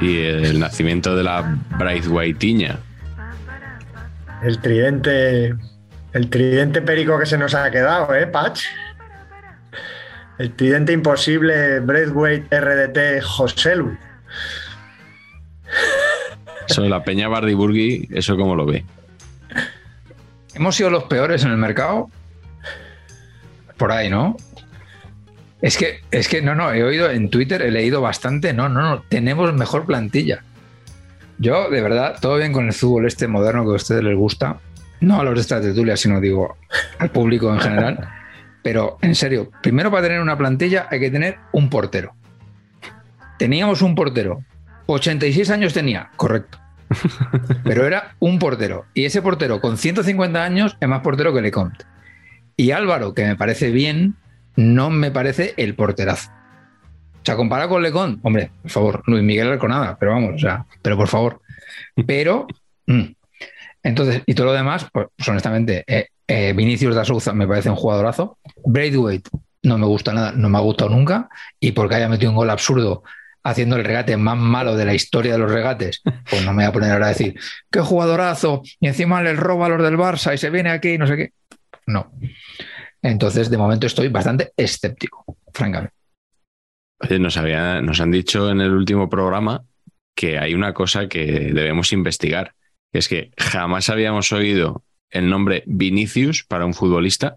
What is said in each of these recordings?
Y el nacimiento de la Braithwaitiña. El tridente. El tridente perico que se nos ha quedado, ¿eh, Patch? El tridente imposible Braithwaite RDT Joselu. Eso de la Peña Bardiburgi, ¿eso cómo lo ve? Hemos sido los peores en el mercado. Por ahí, ¿no? Es que, es que no, no, he oído en Twitter, he leído bastante. No, no, no, tenemos mejor plantilla. Yo, de verdad, todo bien con el fútbol este moderno que a ustedes les gusta. No a los de esta tertulia, sino digo al público en general. Pero en serio, primero para tener una plantilla hay que tener un portero. Teníamos un portero. 86 años tenía, correcto. Pero era un portero. Y ese portero con 150 años es más portero que Lecomte. Y Álvaro, que me parece bien, no me parece el porterazo. O sea, comparado con Lecón, hombre, por favor, Luis Miguel Arconada, pero vamos, o sea, pero por favor. Pero, mm. entonces, y todo lo demás, pues, pues honestamente, eh, eh, Vinicius da Souza me parece un jugadorazo. Braithwaite no me gusta nada, no me ha gustado nunca. Y porque haya metido un gol absurdo haciendo el regate más malo de la historia de los regates, pues no me voy a poner ahora a decir, qué jugadorazo, y encima les roba a los del Barça y se viene aquí y no sé qué. No. Entonces, de momento estoy bastante escéptico, francamente. Oye, nos, había, nos han dicho en el último programa que hay una cosa que debemos investigar. que Es que jamás habíamos oído el nombre Vinicius para un futbolista.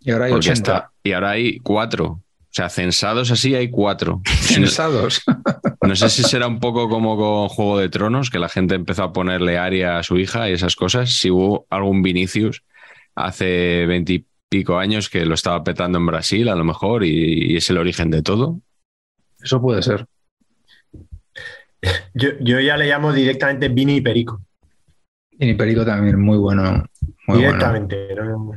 Y ahora hay porque 80. está- y ahora hay cuatro. O sea, censados así hay cuatro. Censados. No sé si será un poco como con Juego de Tronos, que la gente empezó a ponerle Aria a su hija y esas cosas. Si hubo algún Vinicius hace veintipico años que lo estaba petando en Brasil, a lo mejor, y, y es el origen de todo. Eso puede ser. Yo, yo ya le llamo directamente Vini Perico. Y ni Perico también, muy bueno. Muy bueno. directamente. ¿no?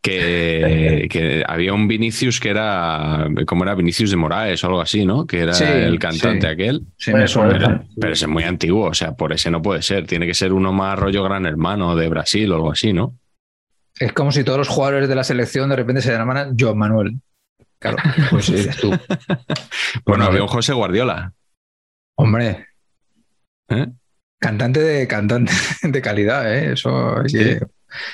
Que, que había un Vinicius que era, como era Vinicius de Moraes o algo así, ¿no? Que era Sí, el cantante sí. aquel. Sí, me Pues, suena. Pero, pero ese es muy antiguo, o sea, por ese no puede ser. Tiene que ser uno más rollo gran hermano de Brasil o algo así, ¿no? Es como si todos los jugadores de la selección de repente se llamaran Joan Manuel. Claro, pues sí, eres tú. Bueno, Bueno, había un José Guardiola. Hombre, ¿eh? cantante de cantante de calidad, ¿eh? Eso que-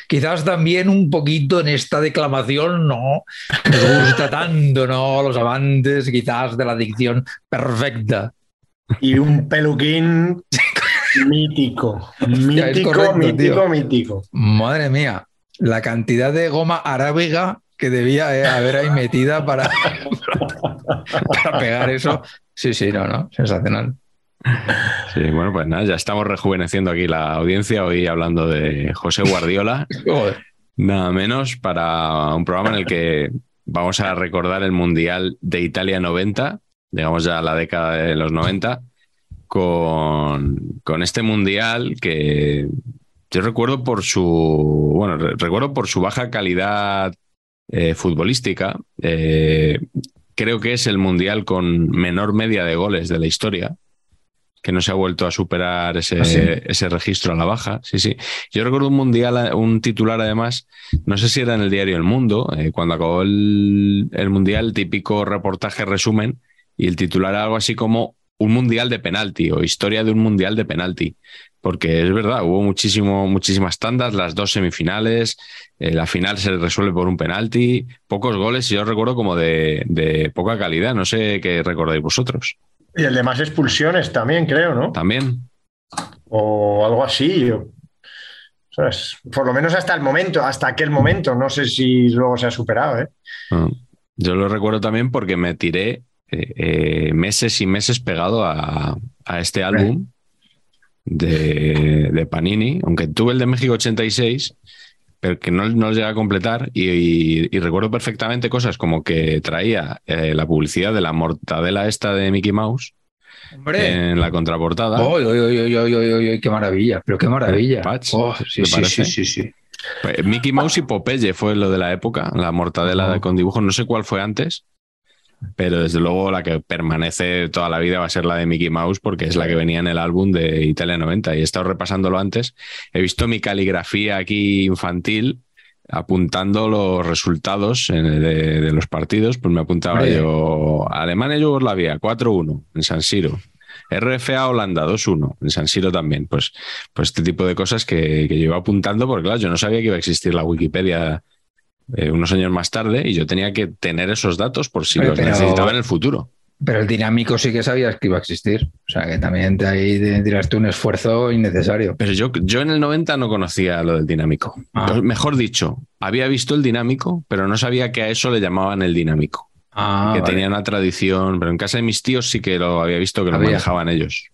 Quizás también un poquito en esta declamación no nos gusta tanto, ¿no? Los amantes quizás de la dicción perfecta. Y un peluquín mítico. Mítico, correcto, mítico, tío. mítico. Madre mía, la cantidad de goma arábiga que debía eh, haber ahí metida para, para pegar eso. Sí, sí, no, no, sensacional. Sí, bueno, pues nada, ya estamos rejuveneciendo aquí la audiencia hoy hablando de José Guardiola, nada menos para un programa en el que vamos a recordar el Mundial de Italia 90, digamos ya la década de los 90, con, con este Mundial que Yo recuerdo por su, bueno, recuerdo por su baja calidad eh, futbolística. Eh, creo que es el mundial con menor media de goles de la historia que no se ha vuelto a superar ese, ¿Ah, ese registro a la baja. Sí, sí. Yo recuerdo un mundial, un titular además, no sé si era en el diario El Mundo, eh, cuando acabó el, el mundial, típico reportaje resumen, y el titular era algo así como un mundial de penalti o historia de un mundial de penalti. Porque es verdad, hubo muchísimo, muchísimas tandas, las dos semifinales, eh, la final se resuelve por un penalti, pocos goles, y yo recuerdo como de, de poca calidad, no sé qué recordáis vosotros. Y el de más expulsiones también, creo, ¿no? También. O algo así. Por lo menos hasta el momento, hasta aquel momento. No sé si luego se ha superado, ¿eh? Ah, yo lo recuerdo también porque me tiré eh, eh, meses y meses pegado a, este álbum de, Panini, aunque tuve el de México 86, pero que no, no lo llegué a completar y, recuerdo perfectamente cosas como que traía eh, la publicidad de la mortadela esta de Mickey Mouse en la contraportada. qué maravilla! Pero qué maravilla. Oh, sí, sí, sí, pues, Mickey Mouse y Popeye fue lo de la época, la mortadela con dibujos. No sé cuál fue antes, pero desde luego la que permanece toda la vida va a ser la de Mickey Mouse porque es la que venía en el álbum de Italia 90 y he estado repasándolo antes. He visto mi caligrafía aquí infantil apuntando los resultados de, los partidos, pues me apuntaba yo Alemania Yugoslavia 4-1 en San Siro. RFA Holanda 2-1 en San Siro también. Pues, pues este tipo de cosas que, que yo iba apuntando porque claro, yo no sabía que iba a existir la Wikipedia eh, unos años más tarde y yo tenía que tener esos datos por si los necesitaba en el futuro. Pero el dinámico sí que sabías que iba a existir. O sea, que también te ahí tiraste un esfuerzo innecesario. Pero yo, yo en el 90 no conocía lo del dinámico. Ah. Mejor dicho, había visto el dinámico, pero no sabía que a eso le llamaban el dinámico. Ah, que tenía una tradición, pero en casa de mis tíos sí que lo había visto que lo manejaban ellos.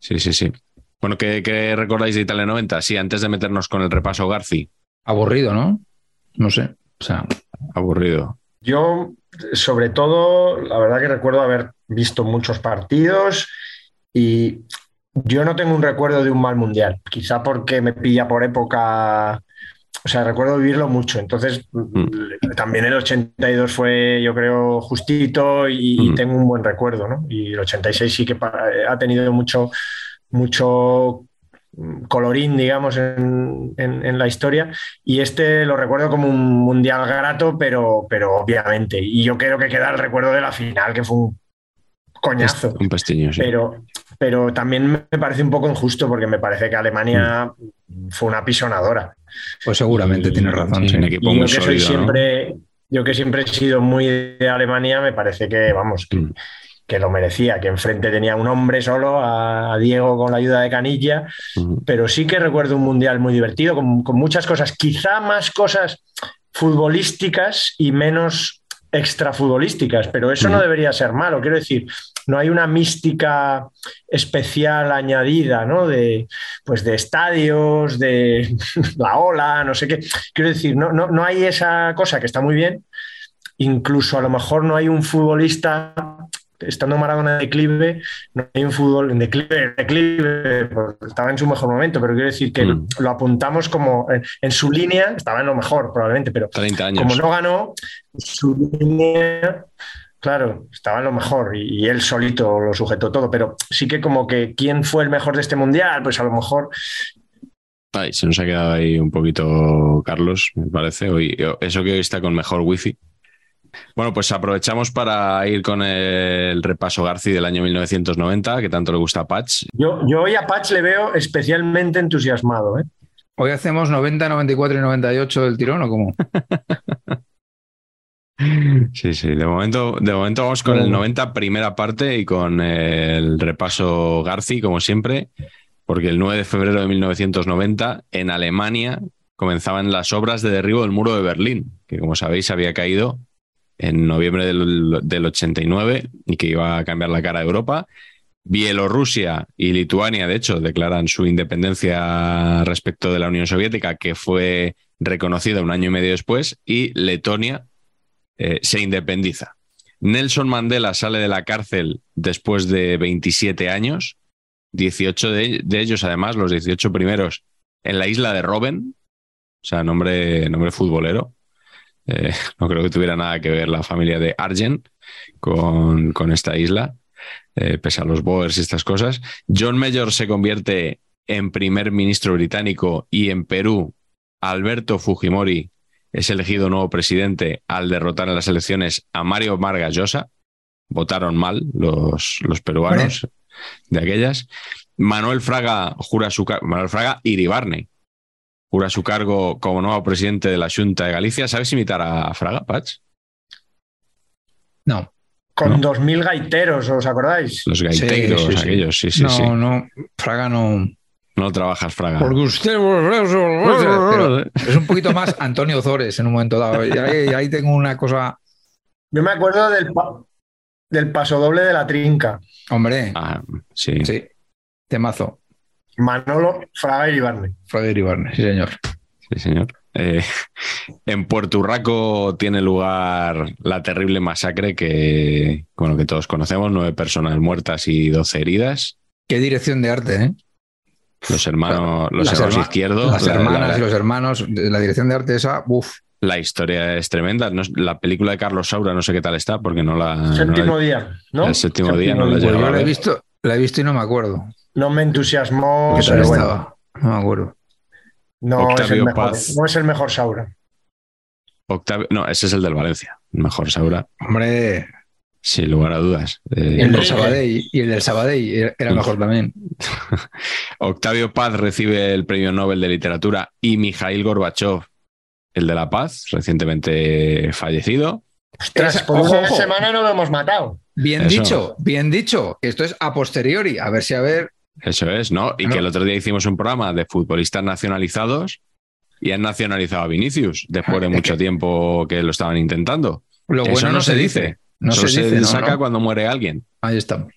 Sí, sí, sí. Bueno, ¿qué, ¿qué, recordáis de Italia 90? Sí, antes de meternos con el repaso Garci. Aburrido, ¿no? No sé. O sea, aburrido. Yo, sobre todo, la verdad que recuerdo haber visto muchos partidos y yo no tengo un recuerdo de un mal mundial, quizá porque me pilla por época, o sea, recuerdo vivirlo mucho, entonces mm. también el 82 fue, yo creo, justito y, mm. tengo un buen recuerdo, ¿no? Y el 86 sí que ha tenido mucho, mucho colorín, digamos, en, la historia. Y este lo recuerdo como un mundial grato, pero, pero obviamente. Y yo creo que queda el recuerdo de la final, que fue un coñazo. Un pestiño, Pero, pero también me parece un poco injusto porque me parece que Alemania fue una pisonadora. Pues seguramente tiene razón. equipo yo que soy siempre, yo que siempre he sido muy de Alemania, me parece que, vamos, mm que lo merecía, que enfrente tenía un hombre solo, a Diego con la ayuda de Canilla, pero sí que recuerdo un mundial muy divertido, con, muchas cosas, quizá más cosas futbolísticas y menos extrafutbolísticas, pero eso no debería ser malo, quiero decir, no hay una mística especial añadida, ¿no? De, pues de estadios, de la ola, no sé qué. Quiero decir, no, no, no hay esa cosa que está muy bien. Incluso a lo mejor no hay un futbolista estando Maradona en declive, no hay un fútbol en declive, declive estaba en su mejor momento, pero quiero decir que mm. lo apuntamos como en, su línea, estaba en lo mejor probablemente, pero como no ganó, su línea, claro, estaba en lo mejor y, él solito lo sujetó todo, pero sí que como que quién fue el mejor de este mundial, pues a lo mejor Ay, se nos ha quedado ahí un poquito Carlos, me parece. Hoy, eso que hoy está con mejor wifi. Bueno, pues aprovechamos para ir con el repaso Garci del año 1990, que tanto le gusta a Patch. Yo, yo hoy a Patch le veo especialmente entusiasmado. ¿eh? ¿Hoy hacemos 90, 94 y 98 del tirón o cómo? Sí, sí, de momento, de momento vamos con el 90 primera parte y con el repaso Garci, como siempre, porque el 9 de febrero de 1990 en Alemania comenzaban las obras de derribo del muro de Berlín, que como sabéis había caído en noviembre del, 89 y que iba a cambiar la cara de Europa. Bielorrusia y Lituania, de hecho, declaran su independencia respecto de la Unión Soviética, que fue reconocida un año y medio después, y Letonia eh, se independiza. Nelson Mandela sale de la cárcel después de 27 años, 18 de, de ellos, además, los 18 primeros en la isla de Robben, o sea, nombre, nombre futbolero. Eh, no creo que tuviera nada que ver la familia de Argent con, con esta isla, eh, pese a los Boers y estas cosas. John Mayor se convierte en primer ministro británico y en Perú, Alberto Fujimori es elegido nuevo presidente al derrotar en las elecciones a Mario Vargas Llosa. Votaron mal los, los peruanos de aquellas. Manuel Fraga jura su Manuel Fraga Iribarne jura su cargo como nuevo presidente de la Junta de Galicia. ¿Sabes imitar a Fraga, Patch? No. Con dos mil gaiteros, ¿os acordáis? Los gaiteros, Sí, sí, sí. aquellos, sí, sí, no, sí. no, Fraga no. No trabajas, Fraga. Porque usted pero es un poquito más Antonio Zores en un momento dado. Y ahí, y ahí tengo una cosa. Yo me acuerdo del, pa- del paso doble de la trinca. Hombre, Ah, sí. sí. Temazo. Manolo Fraga y Ibarne. Fraga Iribarne, sí, señor. Sí, señor. Eh, en Puerto Urraco tiene lugar la terrible masacre que, bueno, que todos conocemos, nueve personas muertas y doce heridas. Qué dirección de arte, ¿eh? Los hermanos, los Las hermanos herma- izquierdos. Las la- hermanas la- y los hermanos. La dirección de arte esa, uff. La historia es tremenda. No es- la película de Carlos Saura no sé qué tal está, porque no la. no la- Séptimo día, ¿no? El séptimo día no la Pues he visto, la he visto y no me acuerdo. No me entusiasmó, ¿Qué tal pero bueno, estaba? No me acuerdo. no es, el mejor, Paz. no es el mejor Saura. Octavio- no, ese es el del Valencia. Mejor Saura, Hombre, sin lugar a dudas. Eh, y el del. Sabadell, y el del Sabadell era- era mejor también. Octavio Paz recibe el premio Nobel de Literatura y Mikhail Gorbachev, el de la paz, recientemente fallecido. Ostras, por ojo, una ojo. semana no lo hemos matado. Bien Eso. dicho, bien dicho. Esto es a posteriori. A ver si a ver. Eso es, ¿no? Y Claro. que el otro día hicimos un programa de futbolistas nacionalizados y han nacionalizado a Vinicius después de Es mucho tiempo que lo estaban intentando. Lo Eso bueno no, se dice. No Solo se dice. no, saca no. cuando muere alguien. Ahí estamos.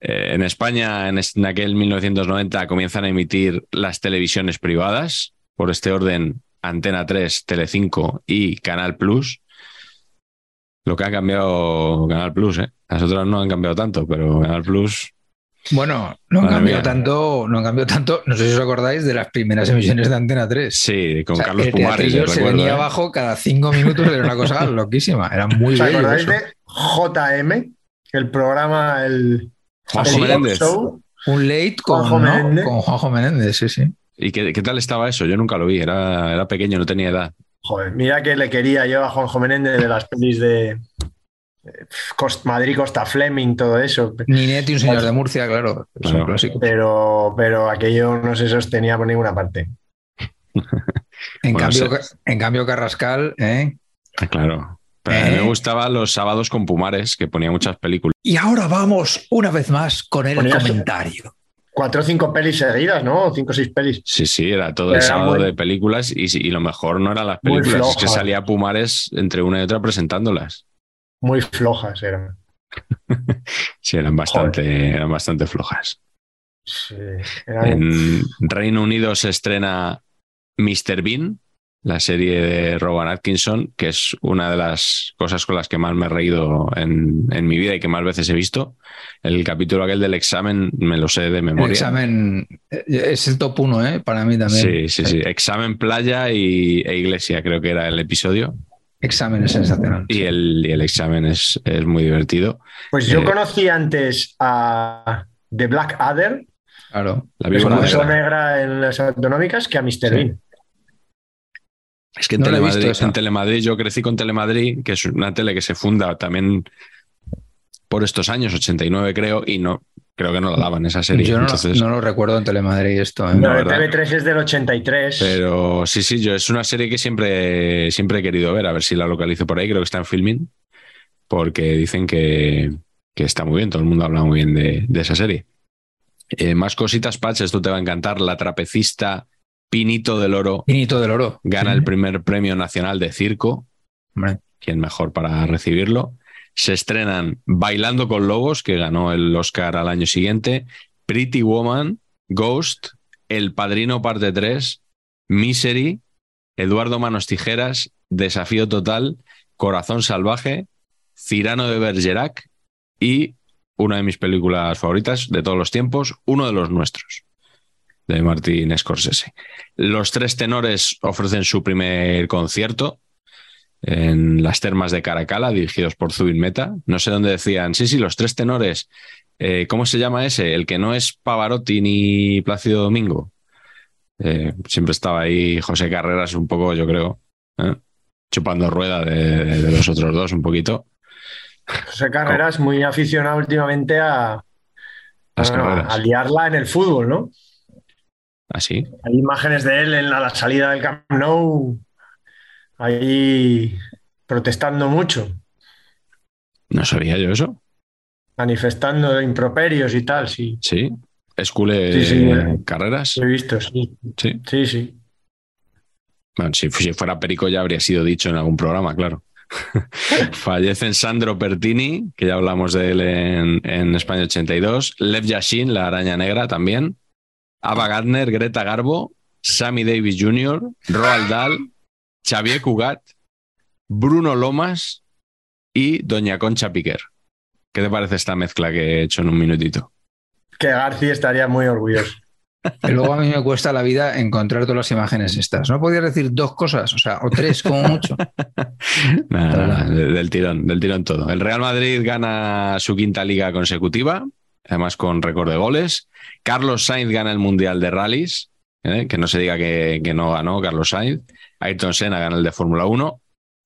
Eh, en España, en, en aquel 1990, comienzan a emitir las televisiones privadas. Por este orden, Antena 3, Telecinco y Canal Plus. Lo que ha cambiado Canal Plus, ¿eh? Las otras no han cambiado tanto, pero Canal Plus. Bueno, no han Madre cambiado mía. tanto, no han cambiado tanto. No sé si os acordáis de las primeras emisiones de Antena 3. Sí, con O sea, Carlos el Pumares. se recuerdo, venía ¿eh? abajo cada cinco minutos, era una cosa loquísima. Era muy ¿Os bello. acordáis eso. de JM? El programa, el, Juanjo el Menéndez. show. Un late con, Juanjo ¿no? Menéndez. con Juanjo Menéndez, sí, sí. ¿Y qué, qué tal estaba eso? Yo nunca lo vi, era, era pequeño, no tenía edad. Joder, mira que le quería yo a Juanjo Menéndez de las pelis de Cost- Madrid, Costa Fleming, todo eso. Ninete y un señor de Murcia, claro. Es un Claro. clásico. Pero, pero aquello no se sostenía por ninguna parte. En, Bueno, cambio, en cambio, Carrascal, ¿eh? Ah, Claro. Pero a mí ¿Eh? me gustaban los sábados con Pumares, que ponía muchas películas. Y ahora vamos una vez más con el Ponías- comentario. Cuatro o cinco pelis seguidas, ¿no? O cinco o seis pelis. Sí, sí, era todo el sábado muy- de películas y, y lo mejor no eran las películas, es que salía Pumares entre una y otra presentándolas. Muy flojas eran. Sí, eran bastante, eran bastante flojas. Sí, eran- En Reino Unido se estrena Mr. Bean, la serie de Rowan Atkinson, que es una de las cosas con las que más me he reído en, en mi vida y que más veces he visto. El capítulo aquel del examen me lo sé de El memoria. examen eh, es el top uno, ¿eh? Para mí también. Sí, sí, sí. Examen playa y, e iglesia, creo que era el episodio. Examen es sensacional. Y el, y el examen es, es muy divertido. Pues yo eh, conocí antes a The Black Adder, Claro. La víbora una negra. negra en las autonómicas, que a Mr. Sí. Bean. Es que en, No Telemadrid, en Telemadrid, yo crecí con Telemadrid, que es una tele que se funda también por estos años, 89 creo, y no creo que no la daban esa serie. Yo no, Entonces, no lo recuerdo en Telemadrid esto. ¿eh? No, ¿verdad? TV3 es del 83. Pero sí, sí, yo es una serie que siempre, siempre he querido ver, a ver si la localizo por ahí, creo que está en filming, porque dicen que, que está muy bien, todo el mundo habla muy bien de, de esa serie. Eh, más cositas, Patch, esto te va a encantar. La trapecista Pinito del Oro Pinito del oro. gana Sí. el primer premio nacional de circo. Hombre, quién mejor para recibirlo. Se estrenan Bailando con Lobos, que ganó el Oscar al año siguiente, Pretty Woman, Ghost, El Padrino Parte 3, Misery, Eduardo Manos Tijeras, Desafío Total, Corazón Salvaje, Cirano de Bergerac y una de mis películas favoritas de todos los tiempos, uno de los nuestros, de Martin Scorsese. Los tres tenores ofrecen su primer concierto en las termas de Caracala, dirigidos por Zubin Meta. No sé dónde decían, sí, sí, los tres tenores. Eh, ¿Cómo se llama ese? El que no es Pavarotti ni Plácido Domingo. Eh, siempre estaba ahí José Carreras un poco, yo creo, ¿eh? chupando rueda de, los otros dos un poquito. José Carreras muy aficionado últimamente a, a, liarla en el fútbol, ¿no? Así. ¿Ah, Hay imágenes de él en la, salida del Camp Nou, ahí protestando mucho. No sabía yo eso. Manifestando improperios y tal, sí. Sí, Escule Carreras. Lo he visto, sí. Sí, sí. sí. Bueno, si, fuera Perico ya habría sido dicho en algún programa, claro. Fallecen Sandro Pertini, que ya hablamos de él en, España 82, Lev Yashin, la araña negra también, Ava Gardner, Greta Garbo, Sammy Davis Jr., Roald Dahl, Xavier Cugat, Bruno Lomas y Doña Concha Piquer. ¿Qué te parece esta mezcla que he hecho en un minutito? Que García estaría muy orgulloso. Y luego a mí me cuesta la vida encontrar todas las imágenes estas. ¿No podías decir dos cosas? O sea, o tres como mucho. del tirón, del tirón todo. El Real Madrid gana su quinta liga consecutiva, además con récord de goles. Carlos Sainz gana el Mundial de Rallys, ¿eh? que no se diga que, no ganó Carlos Sainz. Ayrton Senna gana el de Fórmula 1.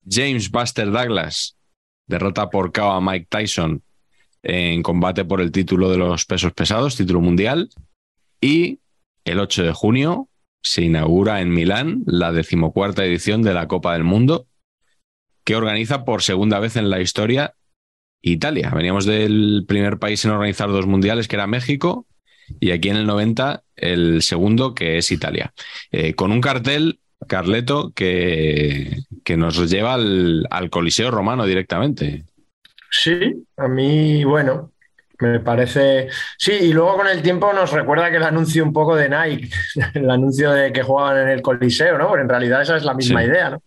James Buster Douglas derrota por KO a Mike Tyson en combate por el título de los pesos pesados, título mundial. Y el 8 de junio se inaugura en Milán la decimocuarta edición de la Copa del Mundo, que organiza por segunda vez en la historia Italia. Veníamos del primer país en organizar dos mundiales, que era México, y aquí en el 90 el segundo, que es Italia. Eh, con un cartel, Carleto, que, que nos lleva al, al Coliseo Romano directamente. Sí, a mí, bueno, me parece. Sí, y luego con el tiempo nos recuerda que el anuncio un poco de Nike, el anuncio de que jugaban en el Coliseo, ¿no? Porque en realidad esa es la misma idea, ¿no?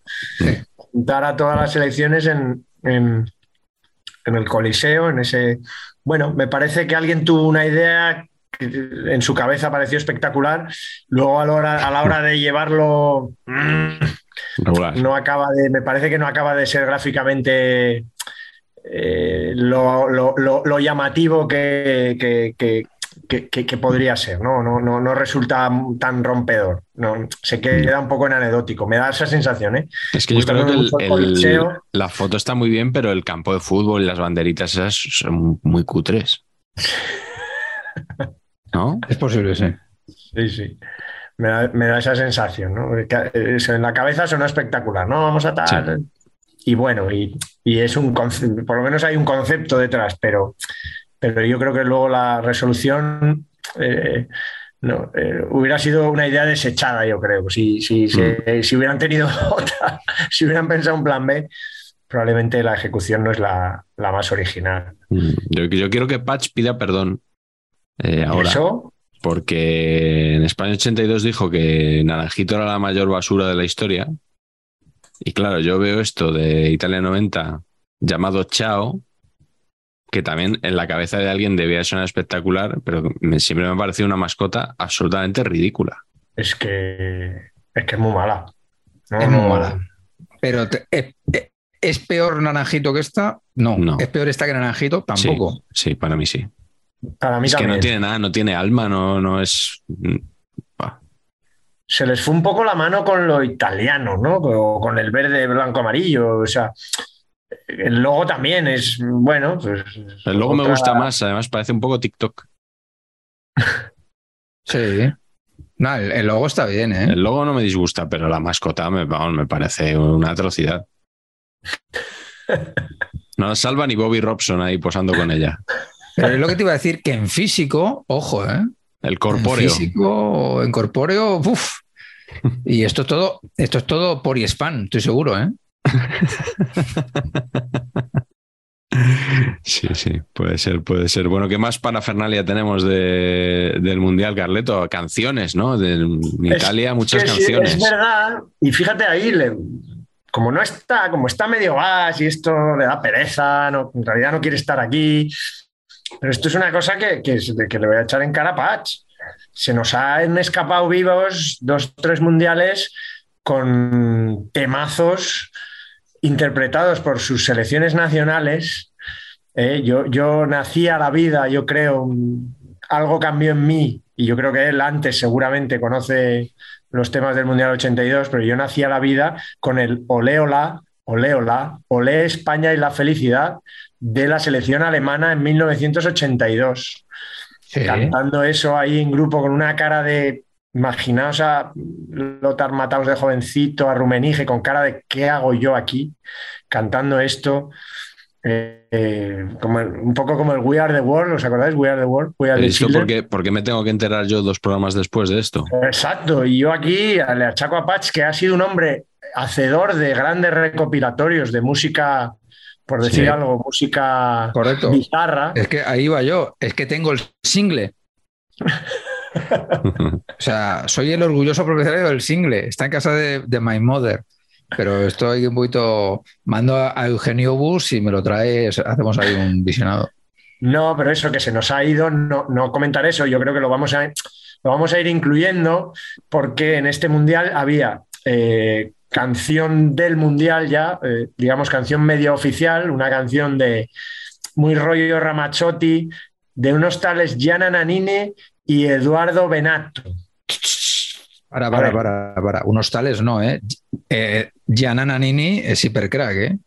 Juntar a todas las selecciones en, en, el Coliseo, en ese. Bueno, me parece que alguien tuvo una idea en su cabeza pareció espectacular. Luego a la hora, a la hora de llevarlo. No acaba de. Me parece que no acaba de ser gráficamente eh, lo, llamativo que, que, podría ser, ¿no? No, no, resulta tan rompedor. No, se queda un poco en anecdótico. Me da esa sensación, ¿eh? Es que yo creo que la foto está muy bien, pero el campo de fútbol y las banderitas esas son muy cutres. ¿No? Es posible, sí. Sí, sí. Me da, esa sensación, ¿no? en la cabeza suena espectacular, ¿no? Vamos a tal y bueno, y, es un por lo menos hay un concepto detrás, pero, pero yo creo que luego la resolución eh, no, eh, hubiera sido una idea desechada, yo creo. Si, si, mm. si, hubieran tenido otra, si hubieran pensado un plan B, probablemente la ejecución no es la, más original. Mm. Yo, yo, quiero que Patch pida perdón eh, ahora. ¿Eso? Porque en España 82 dijo que Naranjito era la mayor basura de la historia y claro, yo veo esto de Italia 90 llamado Chao, que también en la cabeza de alguien debía sonar espectacular, pero siempre me ha parecido una mascota absolutamente ridícula. Es que es que es muy mala. es muy mala. Pero eh, eh, ¿es, peor Naranjito que esta? No. no. ¿Es peor esta que Naranjito? Tampoco. Sí, para mí sí. Para mí es que no tiene nada, no tiene alma, no, no es se les fue un poco la mano con lo italiano, ¿no? Con el verde, blanco, amarillo. O sea, el logo también es bueno. Pues, el logo me gusta más, además parece un poco TikTok. sí. No, el, logo está bien, ¿eh? El logo no me disgusta, pero la mascota me, me parece una atrocidad. No salva ni Bobby Robson ahí posando con ella. Pero es lo que te iba a decir, que en físico, ojo, ¿eh? El corpóreo. En físico, en corpóreo, uff. Y esto es todo, esto es todo por y spam, estoy seguro, ¿eh? Sí, sí, puede ser, puede ser. Bueno, ¿qué más parafernalia tenemos del Mundial, Carleto? Canciones, ¿no? De, en Italia, muchas canciones. es verdad, y fíjate ahí, como no está, como está medio gas y esto le da pereza, no, en realidad no quiere estar aquí, pero esto es una cosa que, que, le voy a echar en cara a Patch. se nos han escapado vivos dos, tres mundiales con temazos interpretados por sus selecciones nacionales. Eh, yo, yo nací a la vida, yo creo, algo cambió en mí y yo creo que él antes seguramente conoce los temas del Mundial 82, pero yo nací a la vida con el Ole Ola, Ole Ola, Ole España y la felicidad de la selección alemana en 1982. Cantando eso ahí en grupo con una cara de Imaginaos a Lothar Mataos de jovencito, a Rumenige con cara de ¿qué hago yo aquí? Cantando esto. Eh, como un poco como el We Are the World, ¿os acordáis? We Are the World. We are the por, qué, me tengo que enterar yo dos programas después de esto? Exacto, y yo aquí le achaco a Patch que ha sido un hombre hacedor de grandes recopilatorios de música, por decir algo, música Correcto. bizarra. Es que ahí va yo, es que tengo el single. o sea, soy el orgulloso propietario del single. Está en casa de, My Mother. Pero estoy un poquito. Mando a, Eugenio Bus y me lo trae. Hacemos ahí un visionado. No, pero eso que se nos ha ido, no, no comentar eso. Yo creo que lo vamos a, lo vamos a ir incluyendo porque en este mundial había eh, canción del mundial ya, eh, digamos canción medio oficial, una canción de muy rollo Ramazzotti, de unos tales Gianna Nannini y Eduardo Benato. Para, para, para, para. Unos tales no, ¿eh? eh Gianna Nannini es hipercrack, ¿eh?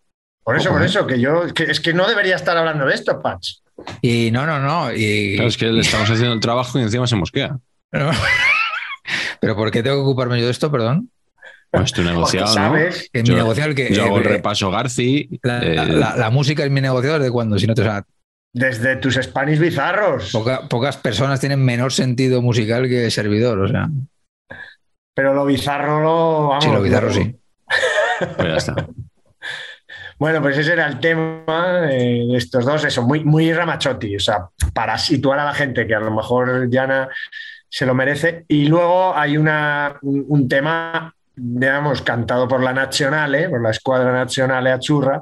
Por eso, por ¿eh? eso, que yo, es que no debería estar hablando de esto, Patch. Y no, no, no. Y... es que le estamos haciendo el trabajo y encima se mosquea. Pero ¿por qué tengo que ocuparme yo de esto, perdón? Pues tu negociado, ¿no? mi negociado que. Yo hago el repaso Garci. La, música es mi negociado desde cuando, si no te. Desde tus Spanish bizarros. pocas personas tienen menor sentido musical que servidor, o sea. Pero lo bizarro lo. Vamos, sí, lo bizarro sí. pues ya está. Bueno, pues ese era el tema de estos dos, eso, muy, muy ramachotti, o sea, para situar a la gente que a lo mejor Diana se lo merece. Y luego hay una, un, tema, digamos, cantado por la Nacional, por la Escuadra Nacional Achurra,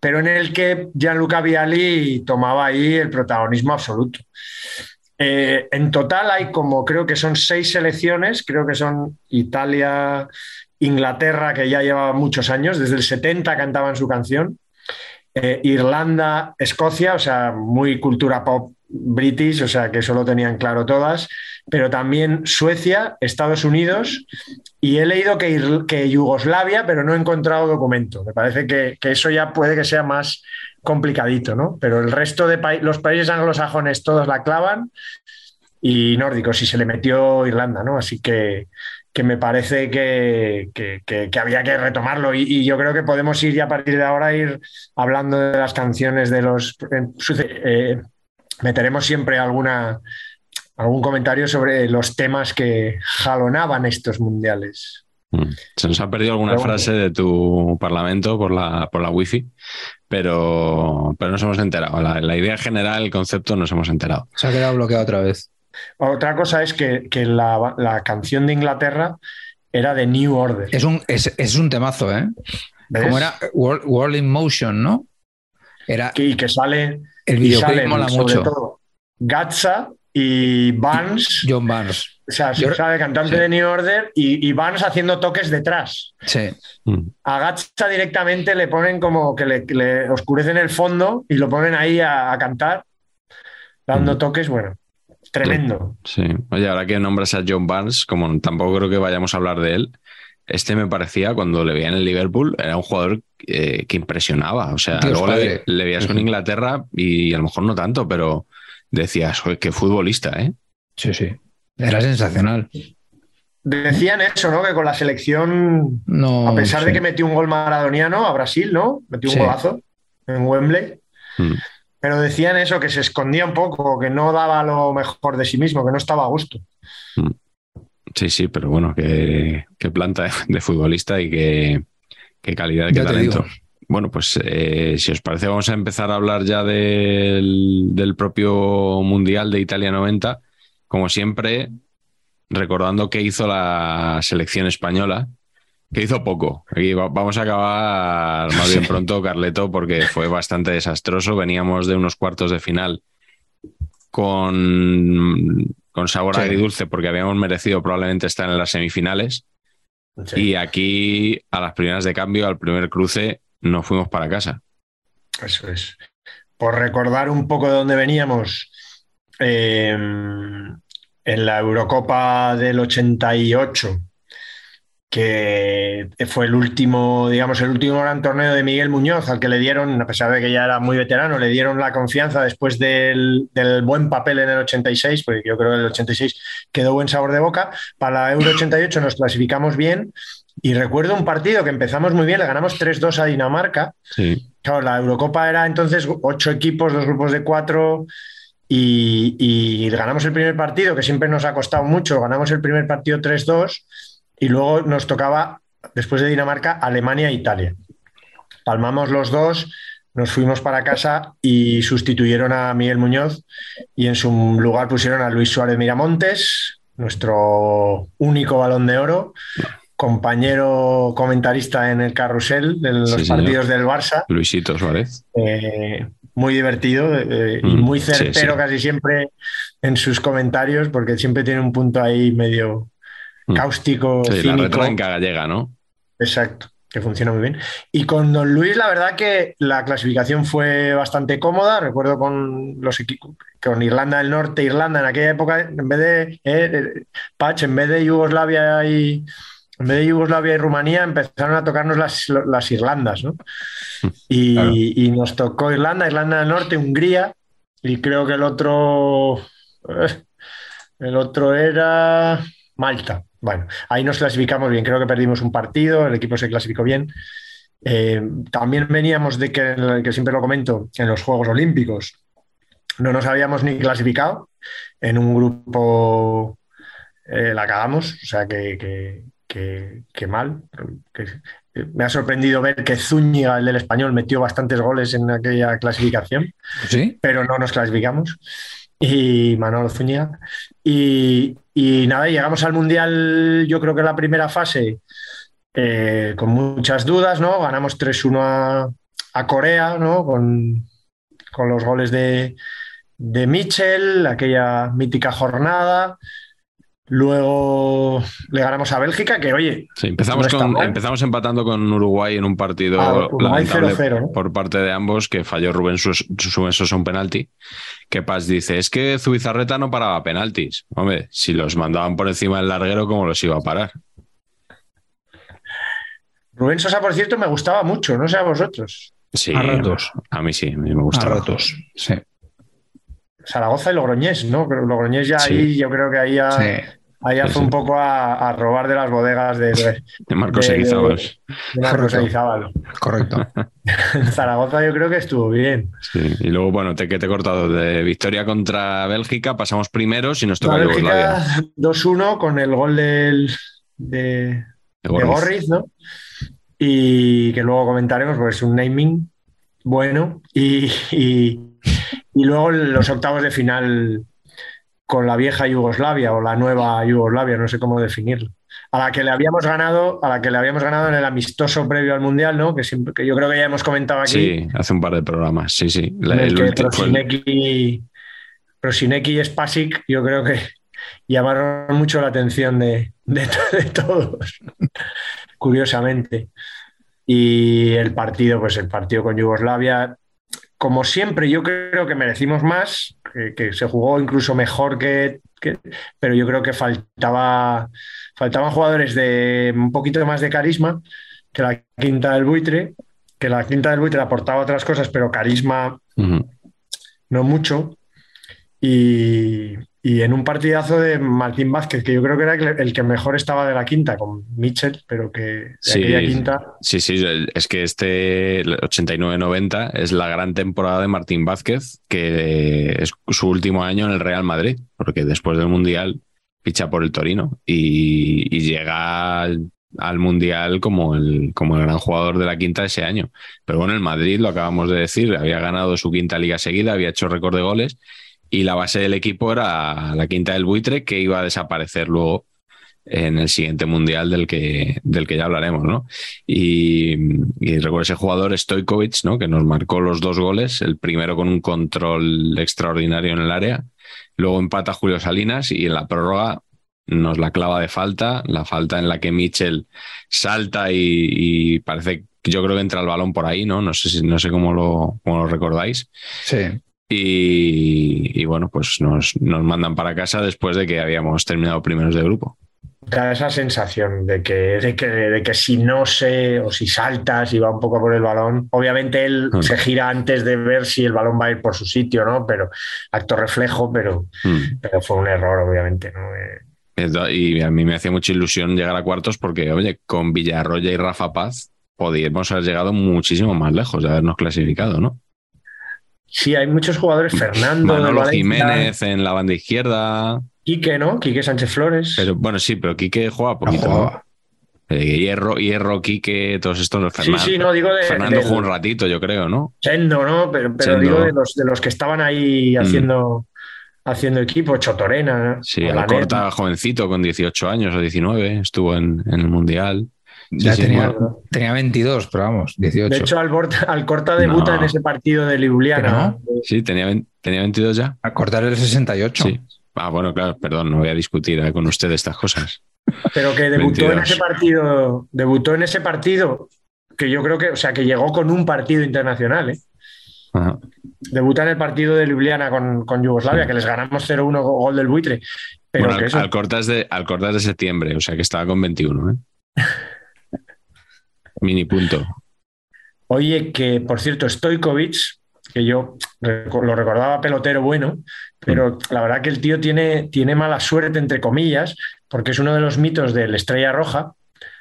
pero en el que Gianluca Vialli tomaba ahí el protagonismo absoluto. Eh, en total hay como, creo que son seis selecciones, creo que son Italia, Inglaterra, que ya llevaba muchos años, desde el 70 cantaban su canción, eh, Irlanda, Escocia, o sea, muy cultura pop british, o sea, que eso lo tenían claro todas, pero también Suecia, Estados Unidos y he leído que, que Yugoslavia, pero no he encontrado documento. Me parece que, eso ya puede que sea más complicadito, ¿no? Pero el resto de los países anglosajones todos la clavan y nórdicos, y se le metió Irlanda, ¿no? Así que, que me parece que, que, había que retomarlo y, yo creo que podemos ir ya a partir de ahora ir hablando de las canciones de los... Eh, meteremos siempre alguna algún comentario sobre los temas que jalonaban estos mundiales. Mm. Se nos ha perdido alguna frase de tu parlamento por la, por la wifi, pero, pero nos hemos enterado. La, idea general, el concepto, nos hemos enterado. Se ha quedado bloqueado otra vez. Otra cosa es que, la, canción de Inglaterra era de New Order. Es un, es, un temazo, ¿eh? Como era World, in Motion, ¿no? Era, y que sale. El videoclip mola mucho. Todo, Gatsa y Barnes. John Barnes. O sea, se sabe cantante de New Order y, y, Barnes haciendo toques detrás. Sí. Mm. A Gatsa directamente le ponen como que le, oscurecen el fondo y lo ponen ahí a, cantar, dando mm. toques, bueno. Tremendo. Sí. Oye, ahora que nombras a John Barnes, como tampoco creo que vayamos a hablar de él, este me parecía, cuando le veía en el Liverpool, era un jugador eh, que impresionaba. O sea, luego le, le, veías con Inglaterra y a lo mejor no tanto, pero decías, qué futbolista, ¿eh? Sí, sí. Era sensacional. Decían eso, ¿no? Que con la selección, no, a pesar de que metió un gol maradoniano a Brasil, ¿no? Metió un golazo en Wembley. Mm. Pero decían eso, que se escondía un poco, que no daba lo mejor de sí mismo, que no estaba a gusto. Sí, sí, pero bueno, qué, planta de futbolista y qué, calidad, qué talento. Bueno, pues eh, si os parece, vamos a empezar a hablar ya del, propio Mundial de Italia 90. Como siempre, recordando qué hizo la selección española, que hizo poco. Aquí vamos a acabar más bien pronto, Carleto, porque fue bastante desastroso. Veníamos de unos cuartos de final con con sabor Sí. agridulce porque habíamos merecido probablemente estar en las semifinales. Sí, Y aquí, a las primeras de cambio, al primer cruce, nos fuimos para casa. eso es. Por recordar un poco de dónde veníamos, eh, en la Eurocopa del 88, que fue el último, digamos, el último gran torneo de Miguel Muñoz, al que le dieron, a pesar de que ya era muy veterano, le dieron la confianza después del, del buen papel en el 86, porque yo creo que el 86 quedó buen sabor de boca. Para la Euro 88 nos clasificamos bien. Y recuerdo un partido que empezamos muy bien, le ganamos 3-2 a Dinamarca. Sí. Claro, la Eurocopa era entonces ocho equipos, dos grupos de cuatro, y, y ganamos el primer partido, que siempre nos ha costado mucho. Ganamos el primer partido 3-2, y luego nos tocaba, después de Dinamarca, Alemania e Italia. Palmamos los dos, nos fuimos para casa y sustituyeron a Miguel Muñoz, y en su lugar pusieron a Luis Suárez Miramontes, nuestro único balón de oro. Compañero comentarista en el carrusel, en los Sí, señor. partidos del Barça, Luisito Suárez. eh, muy divertido eh, y Mm, muy certero sí. casi siempre en sus comentarios, porque siempre tiene un punto ahí medio. Cáustico, Sí, la cínico. retranca gallega, ¿no? Exacto, que funciona muy bien. Y con Don Luis, la verdad que la clasificación fue bastante cómoda. Recuerdo con los equipos, con Irlanda del Norte, Irlanda en aquella época, en vez de eh, eh, Patch, en vez de Yugoslavia y en vez de Yugoslavia y Rumanía, empezaron a tocarnos las, las Irlandas, ¿no? Y, Claro. y nos tocó Irlanda, Irlanda del Norte, Hungría, y creo que el otro, eh, el otro era Malta. Bueno, ahí nos clasificamos bien, creo que perdimos un partido, el equipo se clasificó bien. Eh, también veníamos de que, que siempre lo comento, en los Juegos Olímpicos no nos habíamos ni clasificado, en un grupo eh, la cagamos, o sea que, que, que- que mal. Eh, me ha sorprendido ver que Zúñiga, el del español, metió bastantes goles en aquella clasificación ¿Sí? pero no nos clasificamos. Y Manolo Zúñiga. Y, y nada, llegamos al Mundial, yo creo que la primera fase, eh, con muchas dudas, ¿no? Ganamos 3-1 a, a Corea, ¿no? Con, con los goles de, de Mitchell, aquella mítica jornada. Luego le ganamos a Bélgica, que oye, Sí, empezamos, No con, empezamos empatando con Uruguay en un partido Ah, Uruguay lamentable 0-0, ¿no? por parte de ambos, que falló Rubén Sosa un penalti. Que Paz dice, es que Zubizarreta no paraba penaltis. Hombre, si los mandaban por encima del larguero, ¿cómo los iba a parar? Rubén Sosa, por cierto, me gustaba mucho, no sé a vosotros. Sí, A ratos. a mí sí, a mí me A gusta. ratos. Sí. Zaragoza y Logroñés, ¿no? Pero Logroñés ya Sí. ahí, yo creo que ahí ya, Sí. Sí, fue un poco a, a robar de las bodegas de, de, De Marcos de- Eguizábal. de Marcos Correcto. Eizábal. Correcto. En Zaragoza yo creo que estuvo bien. Sí, Y luego, bueno, te, que te he cortado de victoria contra Bélgica, pasamos primeros y nos toca La Yugoslavia. Bélgica 2-1 con el gol del, de, De de Gorriz. Gorriz, ¿no? Y que luego comentaremos porque es un naming bueno. Y, y- y luego los octavos de final con la vieja Yugoslavia o la nueva Yugoslavia, no sé cómo definirlo. A la que le habíamos ganado, a la que le habíamos ganado en el amistoso previo al Mundial, ¿no? Que, siempre, que yo creo que ya hemos comentado aquí. Sí, hace un par de programas. Sí, sí. La- el el que Prosinecki, Prosinecki y Spasic, yo creo que llamaron mucho la atención de, de de todos, curiosamente. Y el partido, pues el partido con Yugoslavia, como siempre, yo creo que merecimos más, que, que se jugó incluso mejor que, que- pero yo creo que faltaba, faltaban jugadores de un poquito más de carisma que la quinta del buitre, que la quinta del buitre aportaba otras cosas, pero carisma no mucho. Y, y en un partidazo de Martín Vázquez, que yo creo que era el- que mejor estaba de la quinta, con Mitchell, pero que de Sí. aquella quinta. Sí, sí, es que este el 89-90 es la gran temporada de Martín Vázquez, que es su último año en el Real Madrid, porque después del Mundial ficha por el Torino y, y llega al, al Mundial como el, como el gran jugador de la quinta ese año. Pero bueno, el Madrid, lo acabamos de decir, había ganado su quinta liga seguida, había hecho récord de goles y la base del equipo era la quinta del buitre que iba a desaparecer luego en el siguiente mundial del que, del que ya hablaremos, ¿no? Y, y recuerdo ese jugador Stojkovic, ¿no? Que nos marcó los dos goles, el primero con un control extraordinario en el área Luego empata Julio Salinas y en la prórroga nos la clava de falta, la falta en la que Mitchell salta y, y parece yo creo que entra el balón por ahí, ¿no? No sé, si, no sé cómo, lo, cómo lo recordáis. Sí. Y, y bueno, pues nos, nos mandan para casa después de que habíamos terminado primeros de grupo. Da esa sensación de que, de que, de que si no sé o si saltas y va un poco por el balón, obviamente él Mm. se gira antes de ver si el balón va a ir por su sitio, ¿no? Pero acto reflejo, pero, Mm. pero fue un error, obviamente, ¿no? Eh, Y a mí me hacía mucha ilusión llegar a cuartos porque, oye, con Villarroya y Rafa Paz podíamos haber llegado muchísimo más lejos de habernos clasificado, ¿no? Sí, hay muchos jugadores, Fernando, de Manolo Valencia, Jiménez en la banda izquierda. Quique, ¿no? Quique Sánchez Flores. Pero bueno, sí, pero Quique juega poquito. Eh, Hierro, Hierro, Quique, todos estos. sí, Fernando, sí, no, digo de, Fernando del- jugó un ratito, yo creo, ¿no? Chendo, ¿no? Pero, digo de los, de los que estaban ahí Mm. haciendo, haciendo equipo, Chotorena, ¿no? Sí, Olanet. Alcorta, jovencito, con 18 años o 19, estuvo en, en el Mundial. Ya sí, tenía, bueno. tenía 22, pero vamos, 18. De hecho, Alborta- Alcorta debuta No. en ese partido de Ljubljana. Sí, tenía, tenía 22 ya. a cortar el 68. Sí. Ah, bueno, claro, perdón, no voy a discutir eh, con usted estas cosas. Pero que debutó en 22. ese partido, debutó en ese partido, que yo creo que, o sea, que llegó con un partido internacional, ¿eh? Ajá. Debuta en el partido de Ljubljana con, con Yugoslavia, Sí. que les ganamos 0-1 gol del buitre. Pero Bueno, que Al- eso, Alcorta es de, Alcorta es de septiembre, o sea que estaba con 21, ¿eh? Mini punto. Oye, que por cierto, Stojkovic, que yo lo recordaba pelotero bueno, pero la verdad que el tío tiene, tiene mala suerte, entre comillas, porque es uno de los mitos del Estrella Roja.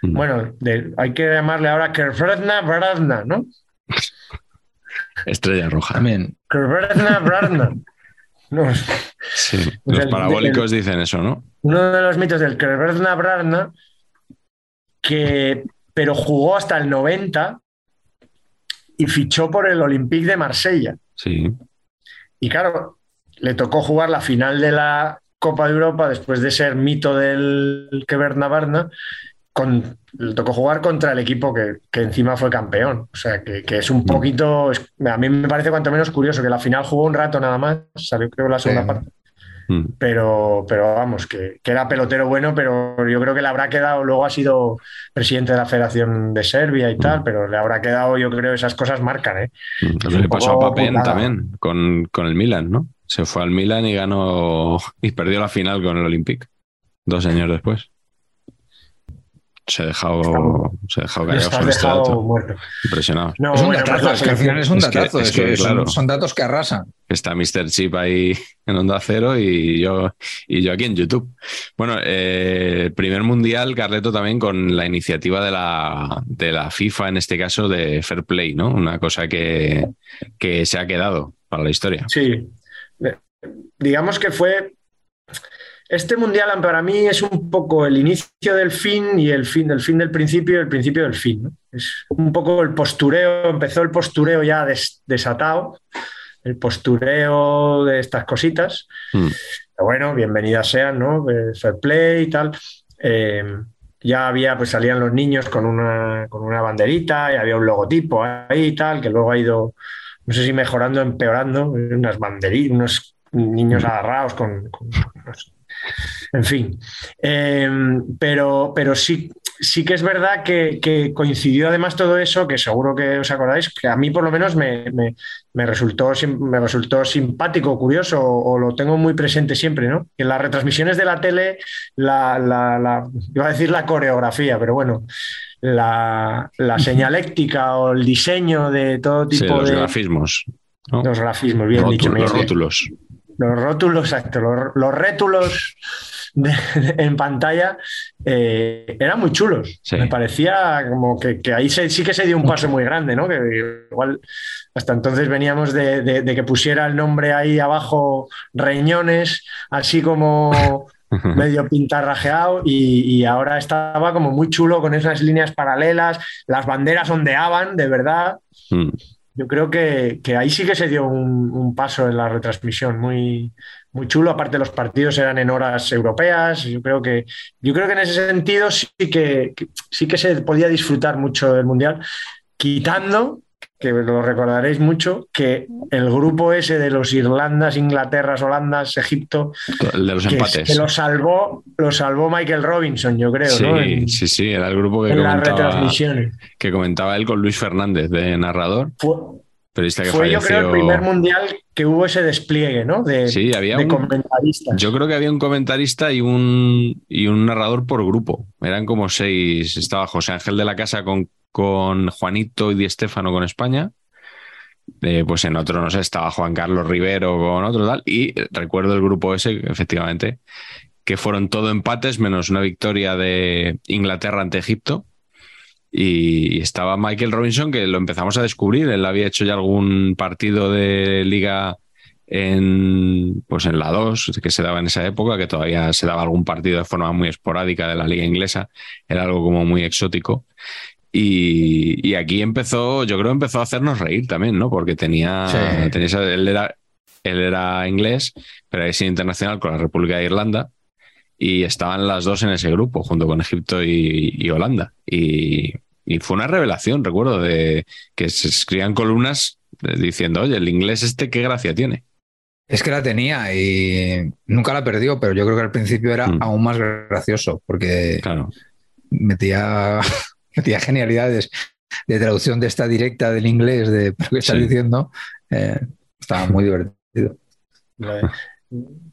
Mm. Bueno, de- hay que llamarle ahora Kervredna Bradna, ¿no? Estrella roja. También. Kervredna Bradna. No, Sí. Los parabólicos dicen eso, ¿no? uno de los mitos del Kervredna Bradna, que, pero jugó hasta el 90 y fichó por el Olympique de Marsella. Sí. Y claro, le tocó jugar la final de la Copa de Europa después de ser mito del Queberna Barna. Con, le tocó jugar contra el equipo que, que encima fue campeón. O sea, que, que es un poquito. es- a mí me parece cuanto menos curioso que la final jugó un rato nada más, salió creo la segunda Sí. parte. Mm. Pero, pero vamos, que, que era pelotero bueno, pero yo creo que le habrá quedado. Luego ha sido presidente de la Federación de Serbia y tal, pero le habrá quedado, yo creo, esas cosas marcan, ¿eh? Mm. Le pasó a Papen putada. también, con, con el Milan, ¿no? Se fue al Milan y ganó y perdió la final con el Olympique. Dos años después. Se ha dejado, se ha dejado callado este dato. muerto. Impresionado. No, es un bueno, pues datazo, la es que al final es un Es datazo. es es que, que son- claro. son, datos que arrasan. Está Mr. Chip ahí en Onda Cero y yo, y yo aquí en YouTube. Bueno, eh, primer mundial, Carleto, también con la iniciativa de la, de la FIFA, en este caso, de Fair Play, ¿no? Una cosa que, que se ha quedado para la historia. Sí. Eh, Digamos que fue. Este mundial para mí es un poco el inicio del fin y el fin del fin del principio y el principio del fin. ¿no? Es un poco el postureo, empezó el postureo ya des- desatado, el postureo de estas cositas. Mm. Pero bueno, bienvenidas sean, ¿no? Eh, Fair play y tal. Eh, ya había, pues salían los niños con una, con una banderita y había un logotipo ahí y tal, que luego ha ido, no sé si mejorando empeorando, unas banderitas, unos niños agarrados con, con-. En fin, Eh, pero, pero sí, sí que es verdad que, que coincidió además todo eso, que seguro que os acordáis, que a mí por lo menos me, me- me resultó, me resultó simpático, curioso, o, o lo tengo muy presente siempre, ¿no? En las retransmisiones de la tele, la, la- la- iba a decir la coreografía, pero bueno, la, la señaléctica o el diseño de todo Sí, tipo los de... grafismos. ¿no? Los grafismos, bien dicho. los dice. rótulos. Los rótulos, exacto, los, los rétulos de- de- en pantalla eh, eran muy chulos. Sí. Me parecía como que, que ahí se- sí que se dio un paso muy grande, ¿no? Que igual hasta entonces veníamos de, que pusiera el nombre ahí abajo Reñones, así como medio pintarrajeado y, y ahora estaba como muy chulo con esas líneas paralelas, las banderas ondeaban, de verdad. Mm. Yo creo que, que ahí sí que se dio un, un paso en la retransmisión muy, muy chulo. Aparte, los partidos eran en horas europeas. Yo creo que, yo creo que en ese sentido sí que, que- sí que se podía disfrutar mucho del Mundial, quitando que lo recordaréis mucho, que el grupo ese de los Irlandas, Inglaterras, Holandas, Egipto, El de los que, empates. que lo salvó, lo salvó Michael Robinson, yo creo, sí, ¿no? En, sí, sí, era el grupo que en las comentaba, retransmisiones. que comentaba él con Luis Fernández de narrador, Fue, periodista que fue, yo creo el primer mundial que hubo ese despliegue, ¿no? De, Sí, había de un- comentaristas. Yo creo que había un comentarista y un, y un narrador por grupo. Eran como seis. Estaba José Ángel de la Casa con, con Juanito y Di Stéfano con España. Eh, pues en otro, no sé, estaba Juan Carlos Rivero con otro tal. Y recuerdo el grupo ese, efectivamente, que fueron todo empates menos una victoria de Inglaterra ante Egipto. Y estaba Michael Robinson, que lo empezamos a descubrir. Él había hecho ya algún partido de liga en, pues en la 2, que se daba en esa época, que todavía se daba algún partido de forma muy esporádica de la liga inglesa. Era algo como muy exótico. Y, y aquí empezó, yo creo, empezó a hacernos reír también, ¿no? Porque tenía, Sí. tenía él, era, él era inglés, pero sido internacional con la República de Irlanda y estaban las dos en ese grupo, junto con Egipto y, y Holanda. Y, y fue una revelación, recuerdo, de que se escribían columnas diciendo, oye, el inglés este, qué gracia tiene. Es que la tenía y nunca la perdió, pero yo creo que al principio era Mm. aún más gracioso porque Claro. metía, genialidades de traducción de esta directa del inglés, de lo que estás Sí. diciendo. eh, estaba muy divertido.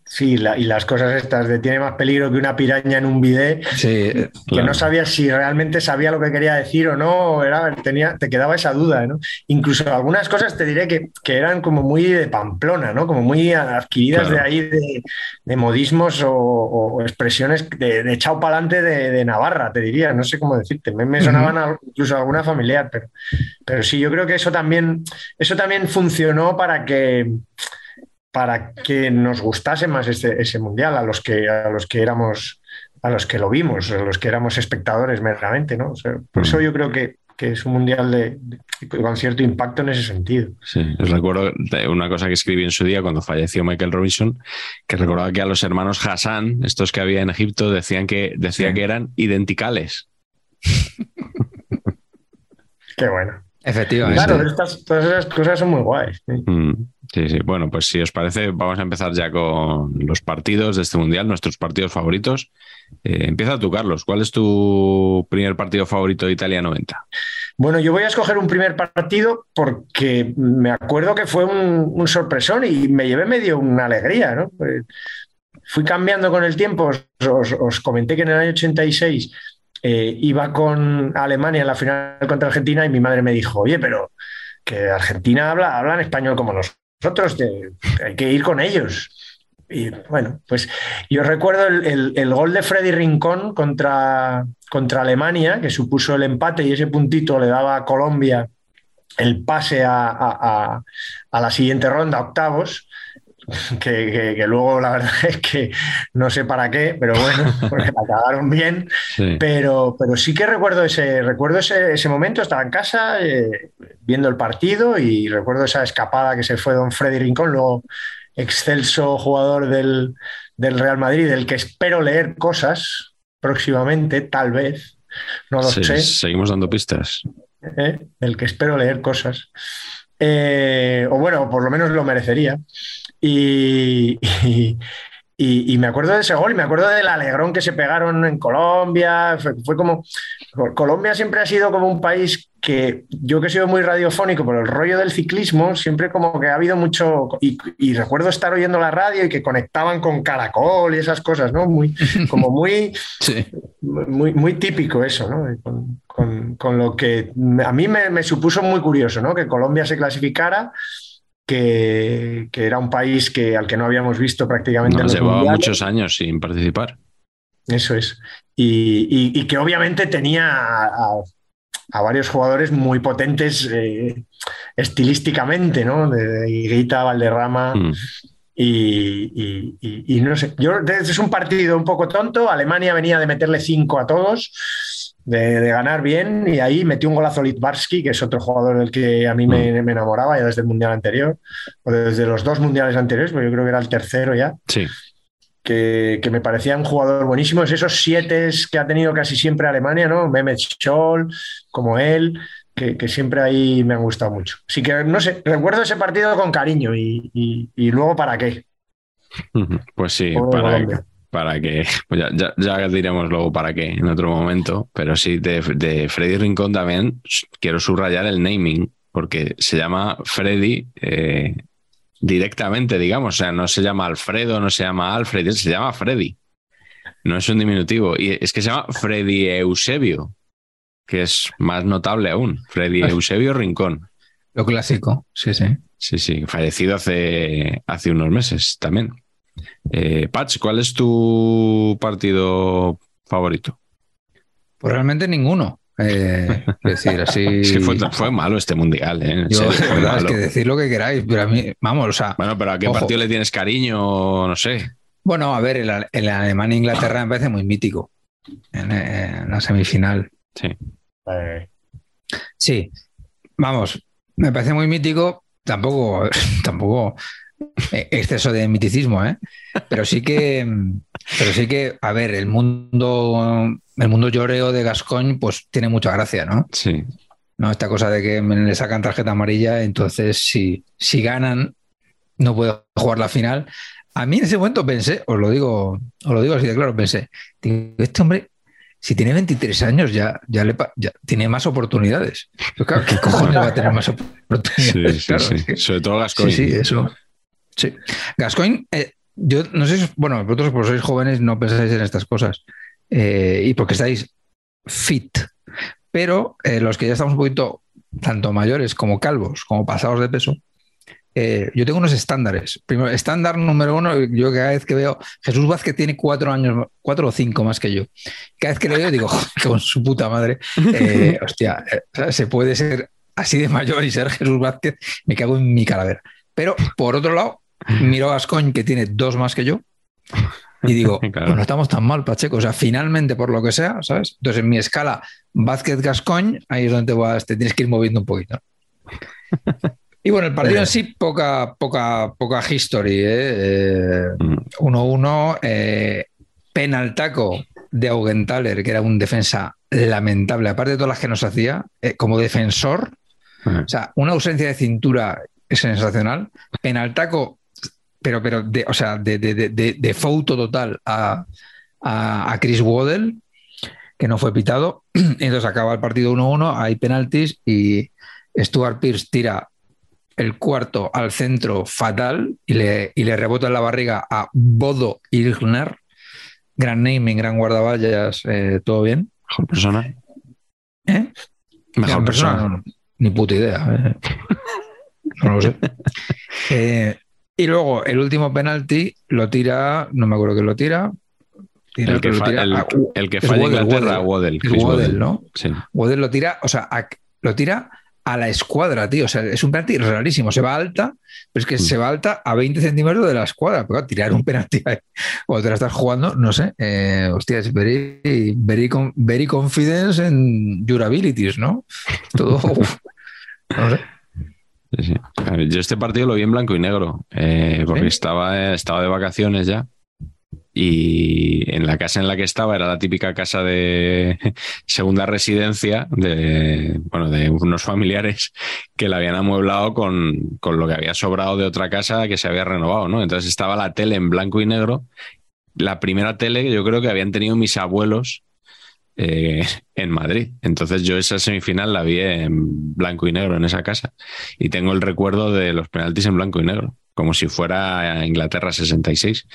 Sí, la- y las cosas estas de tiene más peligro que una piraña en un bidet, Sí, que Claro. no sabías si realmente sabía lo que quería decir o no, era, tenía, te quedaba esa duda, ¿no? Incluso algunas cosas te diré que, que eran como muy de Pamplona, ¿no? Como muy adquiridas Claro. de ahí de, de modismos o, o expresiones de, de echado para adelante de, de Navarra, te diría, no sé cómo decirte, me, me sonaban al- incluso alguna familiar, pero, pero sí, yo creo que eso también, eso también funcionó para que para que nos gustase más ese, ese mundial a los que a los que éramos a los que lo vimos, a los que éramos espectadores meramente, ¿no? O sea, por eso Mm. yo creo que, que es un mundial de, de- con cierto impacto en ese sentido. Sí, os recuerdo una cosa que escribí en su día cuando falleció Michael Robinson, que recordaba que a los hermanos Hassan, estos que había en Egipto, decían que, decía Sí. que eran identicales. Qué bueno. efectivamente. Claro, estas, todas esas cosas son muy guays. ¿sí? Mm, Sí, sí. Bueno, pues si os parece, vamos a empezar ya con los partidos de este mundial, nuestros partidos favoritos. Eh, empieza tú, Carlos. ¿Cuál es tu primer partido favorito de Italia 90? Bueno, yo voy a escoger un primer partido porque me acuerdo que fue un, sorpresón y me llevé medio una alegría, ¿no? Pues fui cambiando con el tiempo. Os, comenté que en el año 86 eh, iba con Alemania en la final contra Argentina y mi madre me dijo, oye, pero que Argentina habla, hablan español como nosotros, hay que ir con ellos. Y bueno, pues yo recuerdo el, el- gol de Freddy Rincón contra, contra Alemania, que supuso el empate y ese puntito le daba a Colombia el pase a- a la siguiente ronda, octavos, que, que- que luego la verdad es que no sé para qué, pero bueno, porque la cagaron bien. Sí. Pero, pero sí que recuerdo ese, recuerdo ese, ese momento, estaba en casa eh, viendo el partido y recuerdo esa escapada que se fue don Freddy Rincón, luego excelso jugador del, del Real Madrid, del que espero leer cosas próximamente, tal vez, no lo Sí, sé, Seguimos dando pistas. ¿eh? del que espero leer cosas. Eh, o bueno, por lo menos lo merecería. Y, y- y- y me acuerdo de ese gol y me acuerdo del alegrón que se pegaron en Colombia. Fue, fue como. Colombia siempre ha sido como un país que yo que he sido muy radiofónico, pero el rollo del ciclismo siempre como que ha habido mucho. Y, y recuerdo estar oyendo la radio y que conectaban con Caracol y esas cosas, ¿no? Muy, como muy Sí. muy, muy típico eso, ¿no? Con, con- con lo que a mí me, me supuso muy curioso, ¿no? Que Colombia se clasificara, que, que era un país que, al que no habíamos visto prácticamente en Nos llevaba mundiales. muchos años sin participar. Eso es. Y, y- y que obviamente tenía a, varios jugadores muy potentes eh, estilísticamente, ¿no? De, de Higuita, Valderrama. Mm. Y- y no sé, yo es un partido un poco tonto. Alemania venía de meterle cinco a todos, de, de ganar bien, y ahí metió un golazo Litvarsky, que es otro jugador del que a mí me, me enamoraba ya desde el mundial anterior, o desde los dos mundiales anteriores, porque yo creo que era el tercero ya, Sí, que, que me parecía un jugador buenísimo. Es esos siete que ha tenido casi siempre Alemania, ¿no? Mehmet Scholl, como él. que, siempre ahí me han gustado mucho. Así que, no sé, recuerdo ese partido con cariño y, luego para qué. Pues sí, para, para que, pues ya, ya, diremos luego para qué en otro momento, pero sí, de, Freddy Rincón también quiero subrayar el naming, porque se llama Freddy eh, directamente, digamos, o sea, no se llama Alfredo, no se llama Alfred, se llama Freddy. No es un diminutivo. Y es que se llama Freddy Eusebio, que es más notable aún. Freddy ah. Eusebio Rincón. Lo clásico, sí, sí. Sí, sí, fallecido hace, hace unos meses también. Eh, Patch, ¿cuál es tu partido favorito? Pues realmente ninguno. Eh, decir, así. fue, malo este mundial, ¿eh? es que decir lo que queráis, pero a mí, vamos, o sea. Bueno, pero ¿a qué partido le tienes cariño? No sé. Bueno, a ver, el, el Alemania-Inglaterra me parece muy mítico en, la semifinal. Sí. Sí, vamos, me parece muy mítico. Tampoco, tampoco eh, exceso de miticismo, ¿eh? Pero sí que, pero sí que, a ver, el mundo, el mundo lloreo de Gascoigne, pues tiene mucha gracia, ¿no? Sí. ¿No? Esta cosa de que le sacan tarjeta amarilla, entonces si, si ganan, no puedo jugar la final. A mí en ese momento pensé, os lo digo, os lo digo así de claro, pensé, este hombre, si tiene 23 años ya, ya, le, ya tiene más oportunidades. ¿qué cojones va a tener más oportunidades? Sí, sí, Sobre todo Gascoigne. Sí, sí, eso. Sí. Gascoigne, eh, yo no sé, bueno, vosotros por sois jóvenes no pensáis en estas cosas eh, y porque estáis fit, pero eh, los que ya estamos un poquito tanto mayores como calvos, como pasados de peso, yo tengo unos estándares. Primero, estándar número uno, yo cada vez que veo Jesús Vázquez tiene cuatro años, cuatro o cinco más que yo. Cada vez que le veo digo, con su puta madre, hostia, se puede ser así de mayor y ser Jesús Vázquez, me cago en mi calavera. Pero por otro lado, miro a Gascoigne, que tiene dos más que yo, y digo, pues no estamos tan mal, Pacheco. O sea, finalmente, por lo que sea, ¿sabes? Entonces, en mi escala Vázquez-Gascoigne, ahí es donde te, vas, te tienes que ir moviendo un poquito. Y bueno, el partido en sí, poca, poca, poca history. 1-1, ¿eh? eh, penaltaco de Augenthaler, que era un defensa lamentable, aparte de todas las que nos hacía, eh, como defensor. O sea, una ausencia de cintura es sensacional. Penaltaco pero, pero de, o sea, de, de, de, foto total a, a, Chris Waddell, que no fue pitado. Entonces acaba el partido 1-1, hay penaltis y Stuart Pierce tira el cuarto al centro fatal y le, y le rebota en la barriga a Bodo Ilgner. Gran naming, gran guardaballas, eh, todo bien. Mejor persona. ¿Eh? Mejor persona. ni puta idea. Eh. No lo sé. Eh, y luego el último penalti lo tira, no me acuerdo que lo tira. el, que falla Inglaterra, Waddell. Waddell, ¿no? Sí. Waddell lo tira, o sea, lo tira a la escuadra, tío. O sea, es un penalti rarísimo. Se va alta, pero es que se mm. va alta a 20 centímetros de la escuadra. Pero tirar un penalti ahí, cuando te la estás jugando, no sé. Eh, hostia, es very, very, very confidence en durabilities, ¿no? Todo. no sé. Yo este partido lo vi en blanco y negro, eh, porque estaba, estaba de vacaciones ya. Y en la casa en la que estaba era la típica casa de segunda residencia de, bueno, de unos familiares que la habían amueblado con, con lo que había sobrado de otra casa que se había renovado, ¿no? Entonces estaba la tele en blanco y negro. La primera tele que yo creo que habían tenido mis abuelos eh, en Madrid. Entonces yo esa semifinal la vi en blanco y negro en esa casa y tengo el recuerdo de los penaltis en blanco y negro, como si fuera Inglaterra 66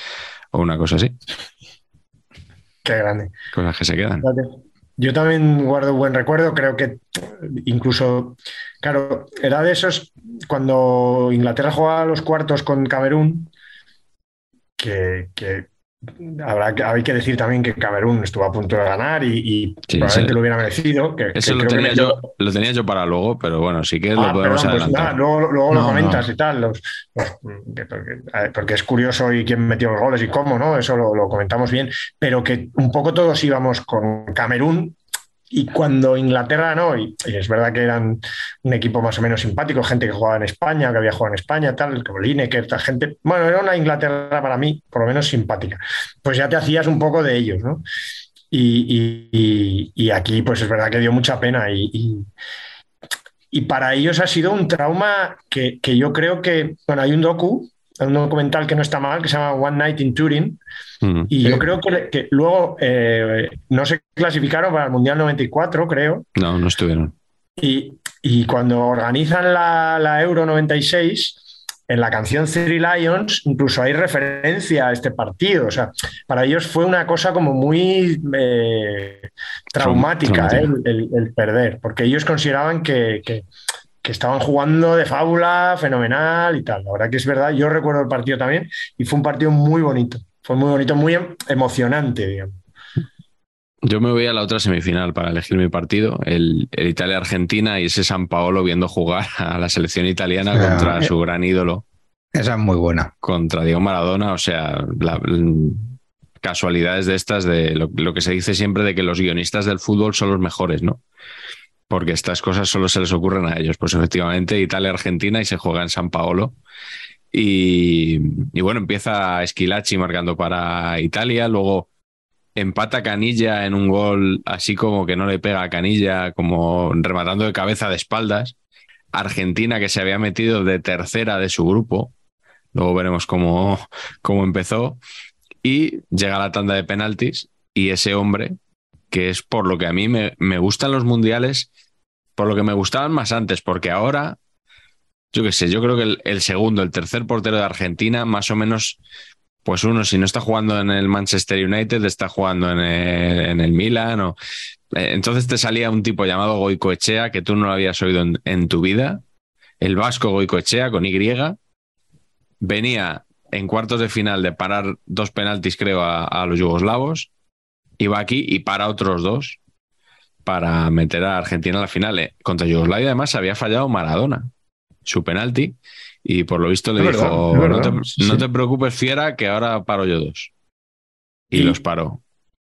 o una cosa así. Qué grande. Cosas que se quedan. Yo también guardo buen recuerdo, creo que incluso, claro, era de esos cuando Inglaterra jugaba los cuartos con Camerún, que, que Habrá que, hay que decir también que Camerún estuvo a punto de ganar y, probablemente lo hubiera merecido. Que, Eso lo, tenía yo, lo tenía yo para luego, pero bueno, sí que lo ah, podemos pues adelantar. luego, lo comentas y tal, porque, es curioso y quién metió los goles y cómo, ¿no? Eso lo, lo comentamos bien, pero que un poco todos íbamos con Camerún y cuando Inglaterra no, y, es verdad que eran un equipo más o menos simpático, gente que jugaba en España, que había jugado en España, tal, como Lineker, tal gente. Bueno, era una Inglaterra para mí, por lo menos simpática. Pues ya te hacías un poco de ellos, ¿no? Y, aquí, pues es verdad que dio mucha pena y, y para ellos ha sido un trauma que, que, yo creo que, bueno, hay un docu, un documental que no está mal, que se llama One Night in Turin, mm. y yo creo que, que luego eh, no se clasificaron para el Mundial 94, creo. No, no estuvieron. Y, y cuando organizan la, la Euro 96, en la canción Three Lions incluso hay referencia a este partido. O sea, para ellos fue una cosa como muy eh, traumática ¿eh? el, perder, porque ellos consideraban que, que, estaban jugando de fábula, fenomenal y tal. La verdad que es verdad, yo recuerdo el partido también y fue un partido muy bonito. Fue muy bonito, muy emocionante, digamos. Yo me voy a la otra semifinal para elegir mi partido, el, Italia-Argentina y ese San Paolo viendo jugar a la selección italiana contra eh, su gran ídolo. Esa es muy buena. Contra Diego Maradona, o sea, casualidades de estas, de lo, que se dice siempre de que los guionistas del fútbol son los mejores, ¿no? Porque estas cosas solo se les ocurren a ellos. Pues efectivamente, Italia-Argentina y se juega en San Paolo. Y, bueno, empieza Esquilachi marcando para Italia, luego empata Canilla en un gol así como que no le pega a Canilla, como rematando de cabeza de espaldas. Argentina que se había metido de tercera de su grupo. Luego veremos cómo, cómo empezó. Y llega la tanda de penaltis y ese hombre, que es por lo que a mí me, me gustan los mundiales, por lo que me gustaban más antes, porque ahora, yo qué sé, yo creo que el, segundo, el tercer portero de Argentina, más o menos pues uno, si no está jugando en el Manchester United, está jugando en el, Milan. O... Eh, entonces te salía un tipo llamado Goicoechea que tú no lo habías oído en, tu vida. El vasco Goicoechea con Y. Venía en cuartos de final de parar dos penaltis, creo, a, los yugoslavos. Iba aquí y para otros dos para meter a Argentina en la final. Eh, contra Yugoslavia, además, había fallado Maradona su penalti y por lo visto le dijo, no, te, preocupes, fiera, que ahora paro yo dos. Y, los paró.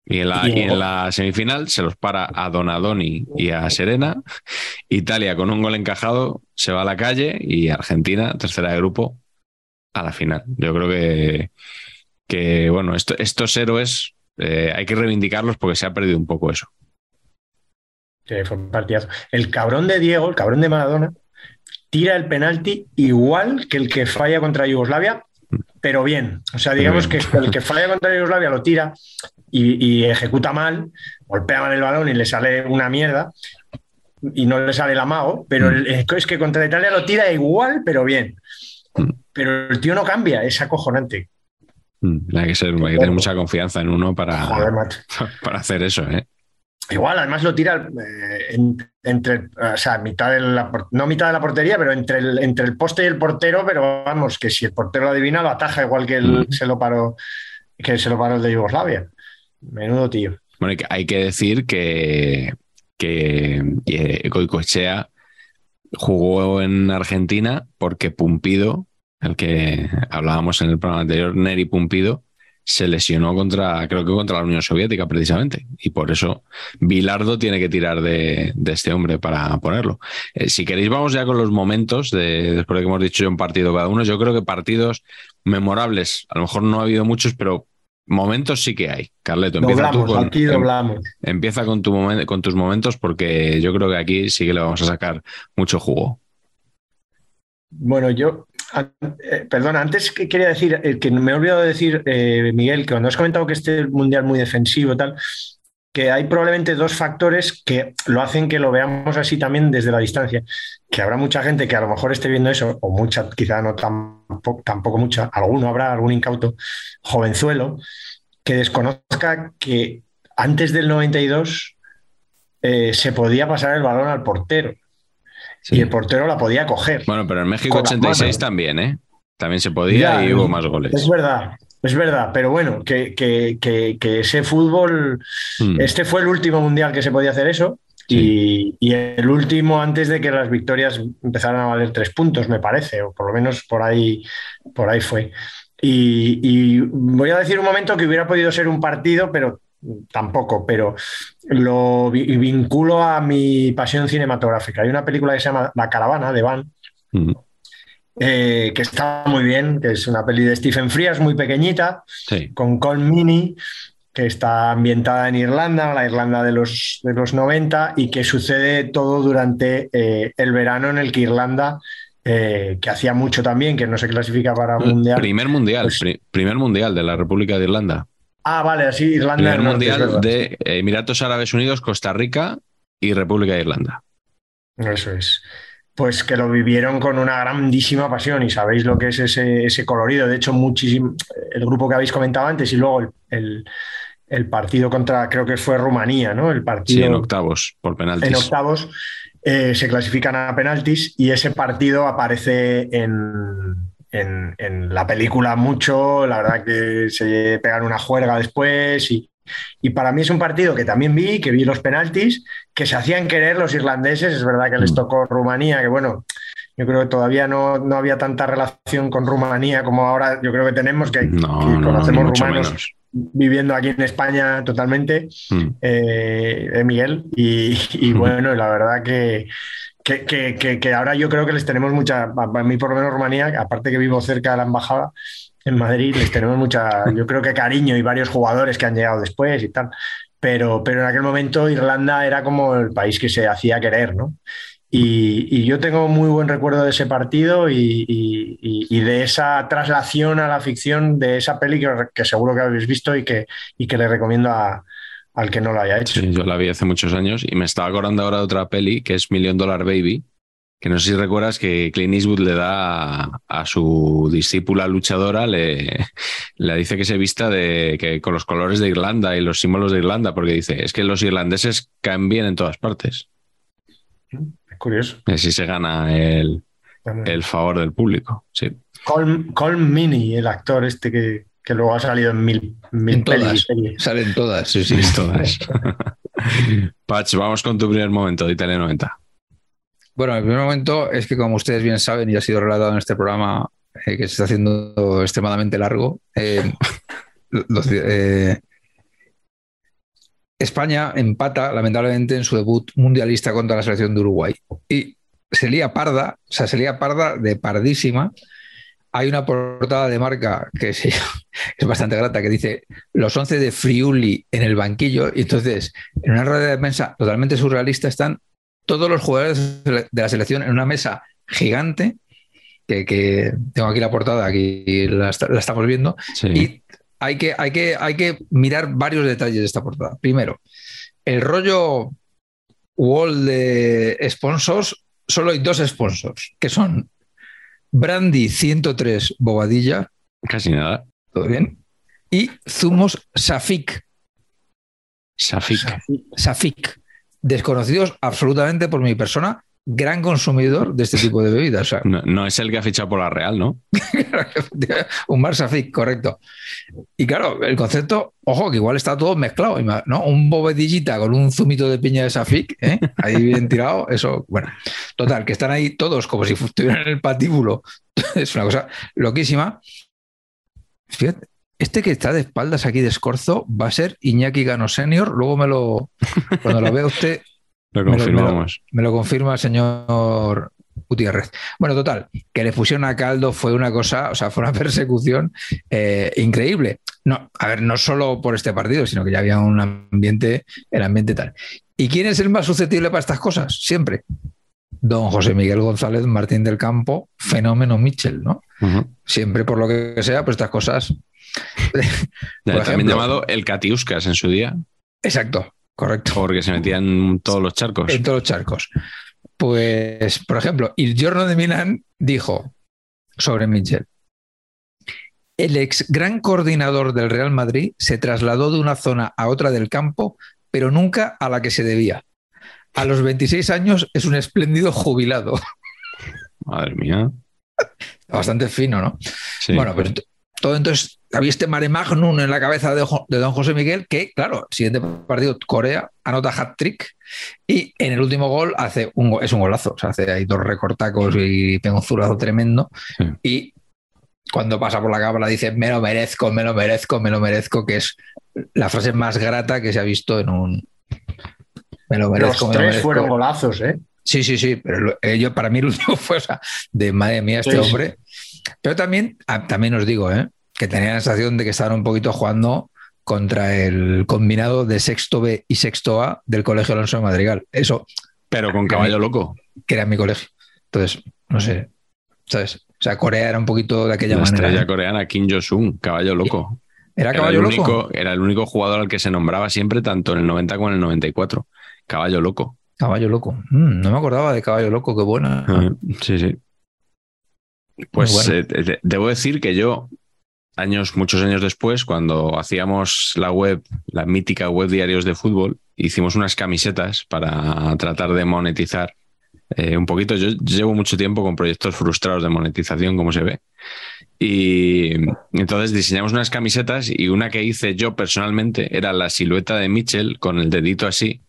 Y en, la, en, la, semifinal se los para a Donadoni y a Serena. Italia con un gol encajado se va a la calle y Argentina, tercera de grupo, a la final. Yo creo que, que bueno, estos héroes eh, hay que reivindicarlos porque se ha perdido un poco eso. fue un partidazo. El cabrón de Diego, el cabrón de Maradona, tira el penalti igual que el que falla contra Yugoslavia, pero bien. O sea, digamos que el que falla contra Yugoslavia lo tira y, ejecuta mal, golpea mal el balón y le sale una mierda y no le sale el amago, pero mm. es que contra Italia lo tira igual, pero bien. Mm. Pero el tío no cambia, es acojonante. Mm, hay que, ser, hay que tener mucha confianza en uno para, para hacer eso, ¿eh? Igual, además lo tira eh, entre, o sea, mitad de la, no mitad de la portería, pero entre el, entre el poste y el portero, pero vamos, que si el portero lo adivina, lo ataja igual que él se lo paró, que se lo paró el de Yugoslavia. Menudo tío. Bueno, hay que decir que, que Goicoechea jugó en Argentina porque Pumpido, el que hablábamos en el programa anterior, Neri Pumpido, se lesionó contra, creo que contra la Unión Soviética precisamente. Y por eso Bilardo tiene que tirar de, este hombre para ponerlo. Eh, si queréis, vamos ya con los momentos, de, después de que hemos dicho un partido cada uno. Yo creo que partidos memorables, a lo mejor no ha habido muchos, pero momentos sí que hay. Carleto, empieza tú con, em, empieza con, tu con tus momentos porque yo creo que aquí sí que le vamos a sacar mucho jugo. Bueno, yo perdona, antes que quería decir, eh, que me he olvidado de decir, eh, Miguel, que cuando has comentado que este mundial muy defensivo tal, que hay probablemente dos factores que lo hacen que lo veamos así también desde la distancia. Que habrá mucha gente que a lo mejor esté viendo eso, o mucha, quizá no tampoco, tampoco mucha, alguno habrá, algún incauto, jovenzuelo, que desconozca que antes del 92 se podía pasar el balón al portero. Y el portero la podía coger. Bueno, pero en México 86 también, ¿eh? También se podía y hubo más goles. Es verdad, es verdad, pero bueno, que, ese fútbol, hmm. este fue el último mundial que se podía hacer eso y, el último antes de que las victorias empezaran a valer tres puntos, me parece, o por lo menos por ahí, por ahí fue. y voy a decir un momento que hubiera podido ser un partido, pero tampoco, pero lo vinculo a mi pasión cinematográfica. Hay una película que se llama La Caravana de Van, eh, que está muy bien, que es una peli de Stephen Frías, muy pequeñita, con Cole Mini, que está ambientada en Irlanda, la Irlanda de los, de los 90, y que sucede todo durante eh, el verano en el que Irlanda, eh, que hacía mucho también, que no se clasifica para mundial. Primer mundial, pues- pri- primer mundial de la República de Irlanda. Ah, vale, así Irlanda Norte, es mundial de Emiratos Árabes Unidos, Costa Rica y República de Irlanda. Eso es. Pues que lo vivieron con una grandísima pasión y sabéis lo que es ese, ese colorido. De hecho, muchísimo, el grupo que habéis comentado antes y luego el, el- el partido contra, creo que fue Rumanía, ¿no? El Sí, partido en octavos, por en penaltis. octavos eh, se clasifican a penaltis y ese partido aparece en, en- en la película mucho. La verdad que se pegan una juerga después y, y para mí es un partido que también vi, que vi los penaltis, que se hacían querer los irlandeses. Es verdad que les Mm. tocó Rumanía, que bueno, yo creo que todavía no, no había tanta relación con Rumanía como ahora yo creo que tenemos, que, No, que no, conocemos rumanos menos. viviendo aquí en España totalmente Mm. eh, eh, Miguel. Y, y bueno, la verdad que, que, ahora yo creo que les tenemos mucha, a mí por lo menos Rumanía, aparte que vivo cerca de la embajada en Madrid, les tenemos mucha, yo creo que cariño y varios jugadores que han llegado después y tal. Pero, pero en aquel momento Irlanda era como el país que se hacía querer, ¿no? Y, yo tengo muy buen recuerdo de ese partido y, de esa traslación a la ficción de esa peli que, que seguro que habéis visto y que, y que le recomiendo a- al que no lo haya hecho. Sí, yo la vi hace muchos años y me estaba acordando ahora de otra peli que es Million Dollar Baby, que no sé si recuerdas que Clint Eastwood le da a, a su discípula luchadora, le, le dice que se vista de, que, con los colores de Irlanda y los símbolos de Irlanda, porque dice, es que los irlandeses caen bien en todas partes. Es curioso. Y así se gana el, el favor del público. Sí. Colm, Colm Meaney, el actor este que, que luego ha salido en mil, mil En todas. pelis. Salen todas, sí, sí. Todas. Patch, vamos con tu primer momento de Italia 90. Bueno, el primer momento es que, como ustedes bien saben, y ha sido relatado en este programa eh, que se está haciendo extremadamente largo, eh, los- eh, España empata, lamentablemente, en su debut mundialista contra la selección de Uruguay. Y se lía parda, o sea, se lía parda de pardísima. Hay una portada de marca que se es bastante grata, que dice los 11 de Friuli en el banquillo. Y entonces, en una rueda de prensa totalmente surrealista, están todos los jugadores de la selección en una mesa gigante, que, que tengo aquí la portada, aquí la, estamos viendo, Sí. y hay que, hay, que, hay que mirar varios detalles de esta portada. Primero, el rollo wall de sponsors, solo hay dos sponsors, que son Brandy 103 Bobadilla, Casi nada. ¿todo bien? Y Zumos Safik, Safik. Safik, desconocidos absolutamente por mi persona, gran consumidor de este tipo de bebidas. O sea, No, no es el que ha fichado por la Real, ¿no? un bar Safik, correcto. Y claro, el concepto, ojo, que igual está todo mezclado, ¿no? Un bobedillita con un zumito de piña de Safik, ¿eh? ahí bien tirado, eso, bueno. Total, que están ahí todos como si estuvieran en el patíbulo. Es una cosa loquísima. Fíjate, este que está de espaldas aquí de escorzo va a ser Iñaki Gano Senior. Luego me lo, cuando lo vea usted, Lo Me lo- me lo confirma el señor Gutiérrez. Bueno, total, que le pusieron a caldo fue una cosa, o sea, fue una persecución eh, increíble. No, a ver, no solo por este partido, sino que ya había un ambiente, el ambiente tal. ¿Y quién es el más susceptible para estas cosas? Siempre. Don José Miguel González Martín del Campo, fenómeno Mitchell, ¿no? Siempre por lo que sea, pues estas cosas. Por También ejemplo. llamado el Catiuscas en su día, Exacto, correcto. porque se metían en todos los charcos. En todos los charcos. Pues, por ejemplo, Il Giorno de Milán dijo sobre Mitchell. El ex gran coordinador del Real Madrid se trasladó de una zona a otra del campo, pero nunca a la que se debía. A los 26 años es un espléndido jubilado. Madre mía. Bastante fino, ¿no? Sí. Bueno, pues todo entonces había este mare magnum en la cabeza de, de don José Miguel que, claro, siguiente partido, Corea, anota hat-trick y en el último gol hace un, es un golazo, o sea, hace ahí dos recortacos y pega un zurdazo tremendo Sí. y cuando pasa por la cámara dice me lo merezco, me lo merezco, me lo merezco, que es la frase más grata que se ha visto en un... Me lo merezco, Los me lo tres merezco. fueron golazos, ¿eh? Sí, sí, sí, pero lo- eh, yo, para mí el último fue, o sea, de madre mía, este Sí, sí. hombre. Pero también, ah, también os digo, ¿eh? que tenía la sensación de que estaban un poquito jugando contra el combinado de sexto B y sexto A del Colegio Alonso de Madrigal. Eso. Pero con caballo loco. Que era mi colegio. Entonces, no sé. ¿Sabes? O sea, Corea era un poquito de aquella La manera. estrella ¿eh? coreana, Kim Jong-un, caballo loco. Era Era caballo el, loco. único, era el único jugador al que se nombraba siempre, tanto en el 90 como en el 94. Caballo loco. Caballo loco. Mm, no me acordaba de caballo loco, qué buena. Ah, Sí, sí. Pues bueno. eh, de- debo decir que yo, años, muchos años después, cuando hacíamos la web, la mítica web diarios de fútbol, hicimos unas camisetas para tratar de monetizar eh, un poquito. Yo llevo mucho tiempo con proyectos frustrados de monetización, como se ve. Y entonces diseñamos unas camisetas y una que hice yo personalmente era la silueta de Mitchell con el dedito así,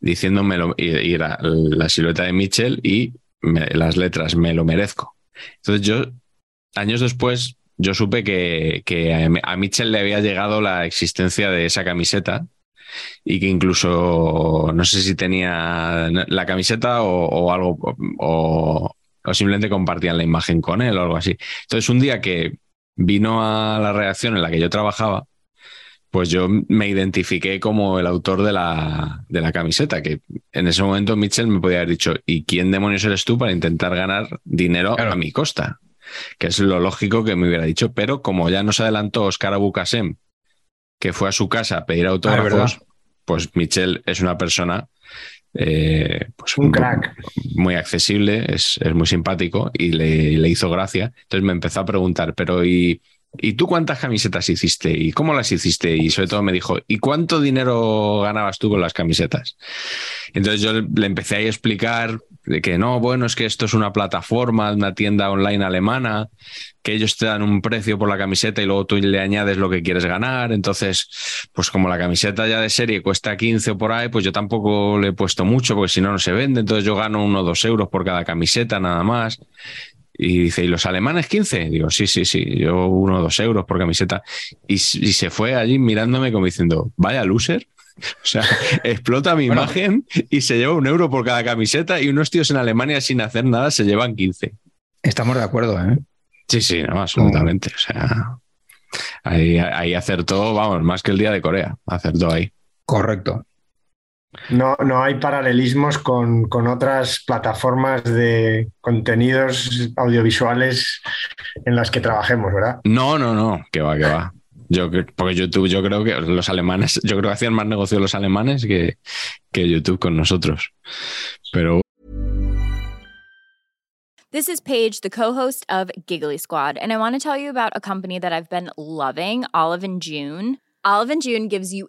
diciéndomelo, y, y era la silueta de Mitchell y me- las letras, me lo merezco. Entonces yo, años después, yo supe que, a, Mitchell le había llegado la existencia de esa camiseta y que incluso, no sé si tenía la camiseta o, o algo, o, o simplemente compartían la imagen con él o algo así. Entonces un día que vino a la redacción en la que yo trabajaba, pues yo me identifiqué como el autor de la, de la camiseta, que en ese momento Mitchell me podía haber dicho, ¿y quién demonios eres tú para intentar ganar dinero Claro. a mi costa? Que es lo lógico que me hubiera dicho, pero como ya nos adelantó Oscar Abukasem, que fue a su casa a pedir autógrafos, verdad. pues Mitchell es una persona eh, pues Un crack. muy accesible, es, es muy simpático y le, le hizo gracia. Entonces me empezó a preguntar, pero ¿y, ¿y tú cuántas camisetas hiciste? ¿Y cómo las hiciste? Y sobre todo me dijo, ¿y cuánto dinero ganabas tú con las camisetas? Entonces yo le empecé a explicar que no, bueno, es que esto es una plataforma, una tienda online alemana, que ellos te dan un precio por la camiseta y luego tú le añades lo que quieres ganar. Entonces, pues como la camiseta ya de serie cuesta 15 o por ahí, pues yo tampoco le he puesto mucho porque si no, no se vende. Entonces yo gano uno o dos euros por cada camiseta nada más. Y dice, ¿y los alemanes 15? Digo, sí, sí, sí, yo uno o dos euros por camiseta. Y, y se fue allí mirándome como diciendo, vaya loser. O sea, explota mi Bueno. imagen y se lleva un euro por cada camiseta y unos tíos en Alemania sin hacer nada se llevan 15. Estamos de acuerdo, ¿eh? Sí, sí, no, absolutamente. O sea, ahí, ahí acertó, vamos, más que el día de Corea. Acertó ahí. Correcto. No, no hay paralelismos con, con otras plataformas de contenidos audiovisuales en las que trabajemos, ¿verdad? No, no, no, que va, que va. Yo, porque YouTube, yo creo que los alemanes, yo creo que hacían más negocio los alemanes que, que YouTube con nosotros. Pero This is Paige, the co-host of Giggly Squad, and I want to tell you about a company that I've been loving, Olive and June. Olive and June gives you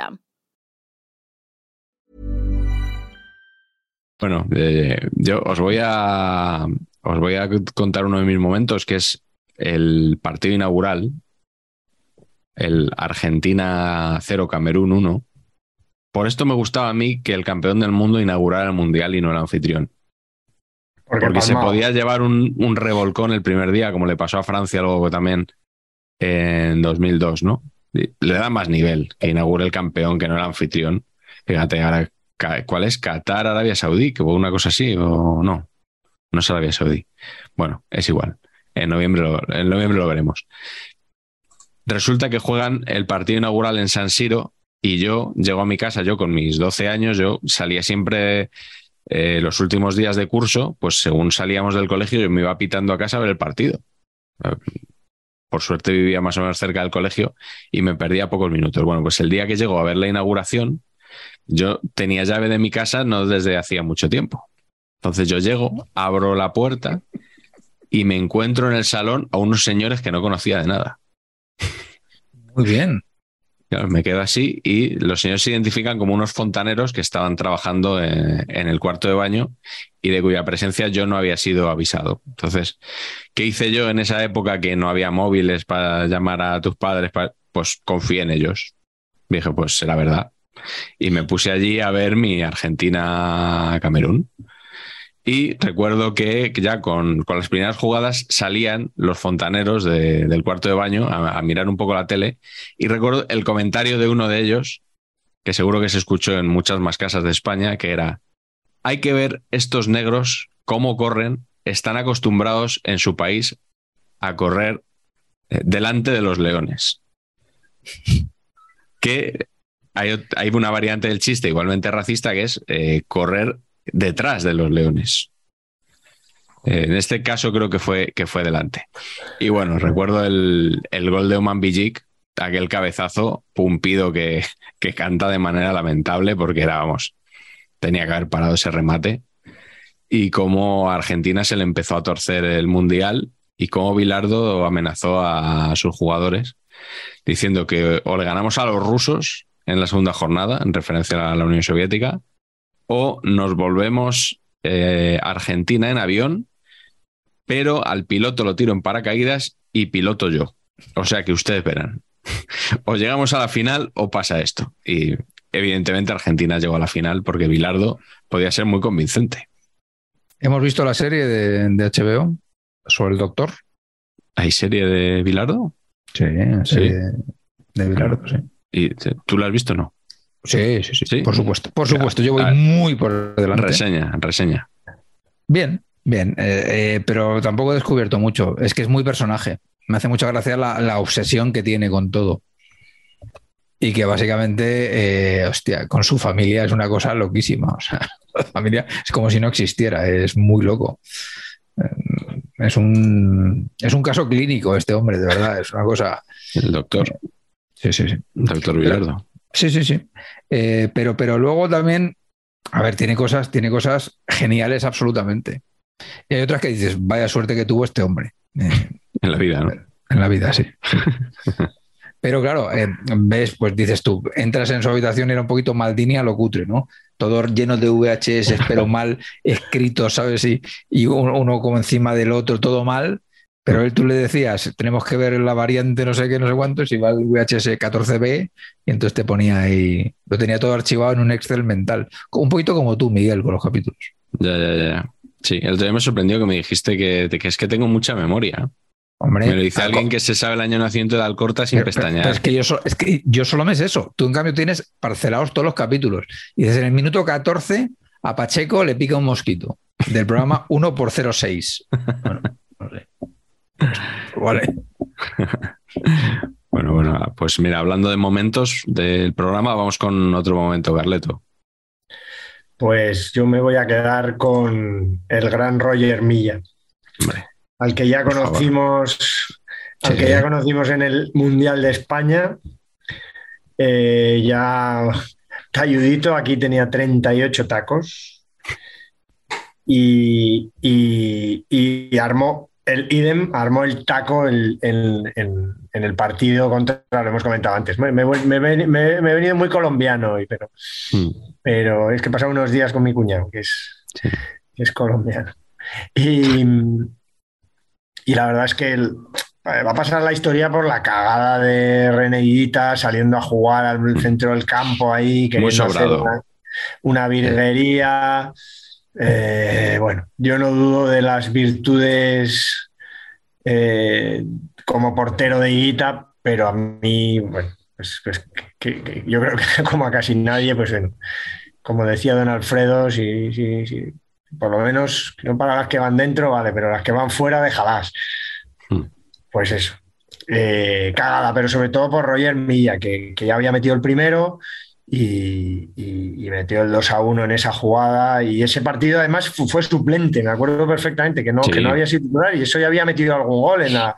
Bueno, eh, yo os voy a os voy a contar uno de mis momentos, que es el partido inaugural, el Argentina 0, Camerún 1. Por esto me gustaba a mí que el campeón del mundo inaugurara el mundial y no el anfitrión. Porque se podía llevar un, un revolcón el primer día, como le pasó a Francia luego también en 2002, ¿no? Le da más nivel que inaugure el campeón que no el anfitrión. Fíjate, ahora, ¿cuál es? Qatar, Arabia Saudí, que fue una cosa así, o no. No es Arabia Saudí. Bueno, es igual. En noviembre lo, en noviembre lo veremos. Resulta que juegan el partido inaugural en San Siro y yo llego a mi casa, yo con mis 12 años, yo salía siempre eh, los últimos días de curso, pues según salíamos del colegio, yo me iba pitando a casa a ver el partido. Por suerte vivía más o menos cerca del colegio y me perdía pocos minutos. Bueno, pues el día que llego a ver la inauguración, yo tenía llave de mi casa no desde hacía mucho tiempo. Entonces yo llego, abro la puerta y me encuentro en el salón a unos señores que no conocía de nada. Muy bien. Me quedo así y los señores se identifican como unos fontaneros que estaban trabajando en, en, el cuarto de baño y de cuya presencia yo no había sido avisado. Entonces, ¿qué hice yo en esa época que no había móviles para llamar a tus padres? Pues confié en ellos. Dije, pues será verdad. Y me puse allí a ver mi Argentina-Camerún. Y recuerdo que ya con, con, las primeras jugadas salían los fontaneros de, del cuarto de baño a, a, mirar un poco la tele. Y recuerdo el comentario de uno de ellos, que seguro que se escuchó en muchas más casas de España, que era, hay que ver estos negros cómo corren, están acostumbrados en su país a correr eh, delante de los leones. que hay, hay, una variante del chiste igualmente racista que es eh, correr detrás de los leones. Eh, en este caso creo que fue, que fue delante. Y bueno, recuerdo el, el gol de Oman Bijik, aquel cabezazo pumpido que, que, canta de manera lamentable porque era, vamos, tenía que haber parado ese remate. Y cómo a Argentina se le empezó a torcer el Mundial y cómo Bilardo amenazó a sus jugadores diciendo que o le ganamos a los rusos en la segunda jornada, en referencia a la Unión Soviética, o nos volvemos eh, Argentina en avión, pero al piloto lo tiro en paracaídas y piloto yo. O sea que ustedes verán. o llegamos a la final o pasa esto. Y evidentemente Argentina llegó a la final porque Bilardo podía ser muy convincente. Hemos visto la serie de, de HBO sobre el doctor. ¿Hay serie de Bilardo? Sí, serie ¿Sí? de Bilardo, sí. ¿Y tú la has visto o no? Sí, sí, sí, sí, por supuesto. Por supuesto, yo voy ver, muy por delante. Reseña, reseña. Bien, bien, eh, eh, pero tampoco he descubierto mucho. Es que es muy personaje. Me hace mucha gracia la, la obsesión que tiene con todo. Y que básicamente, eh, hostia, con su familia es una cosa loquísima. O sea, la familia es como si no existiera, es muy loco. Es un, es un caso clínico este hombre, de verdad, es una cosa. El doctor. Sí, sí, sí. Doctor Villardo. Sí, sí, sí. Eh, pero, pero luego también, a ver, tiene cosas, tiene cosas geniales absolutamente. Y hay otras que dices, vaya suerte que tuvo este hombre. Eh, en la vida, ¿no? En la vida, sí. pero claro, eh, ves, pues dices tú, entras en su habitación y era un poquito Maldini a lo cutre, ¿no? Todo lleno de VHS, pero mal escrito, ¿sabes? Y, y uno como encima del otro, todo mal. Pero él tú le decías, tenemos que ver la variante no sé qué, no sé cuánto, si va el VHS 14B, y entonces te ponía ahí, lo tenía todo archivado en un Excel mental. Un poquito como tú, Miguel, con los capítulos. Ya, ya, ya. Sí, el otro día me sorprendió que me dijiste que, que es que tengo mucha memoria. Hombre, me lo dice alguien que se sabe el año nacimiento de Alcorta sin pero, pestañear. Pero es, que yo so, es que yo solo me sé eso. Tú, en cambio, tienes parcelados todos los capítulos. Y desde el minuto 14 a Pacheco le pica un mosquito. Del programa 1 por 06. Bueno, no sé. Vale. bueno, bueno, pues mira, hablando de momentos del programa, vamos con otro momento, Carleto. Pues yo me voy a quedar con el gran Roger Milla, Hombre, al que ya conocimos, al Sí. que ya conocimos en el Mundial de España. Eh, ya talludito, aquí tenía 38 tacos. Y, y- y armó el idem, armó el taco en, en- en- en el partido contra, lo hemos comentado antes. Me, me- me- me- me he venido muy colombiano hoy, pero, Mm. pero es que he pasado unos días con mi cuñado, que es, Sí. que es colombiano. Y, y la verdad es que el- va a pasar la historia por la cagada de Reneguita saliendo a jugar al centro del campo ahí, queriendo hacer sobrado. una, una virguería. Eh, bueno, yo no dudo de las virtudes eh, como portero de Higuita, pero a mí, bueno, pues, pues que- que yo creo que como a casi nadie, pues bueno, como decía don Alfredo, si, si- si- por lo menos, no para las que van dentro, vale, pero las que van fuera, déjalas. Hmm. Pues eso. Eh, cagada, pero sobre todo por Roger Milla, que, que ya había metido el primero y, y- y metió el 2 a 1 en esa jugada. Y ese partido además fu- fue suplente, me acuerdo perfectamente, que no, Sí. que no había sido titular y eso ya había metido algún gol en la,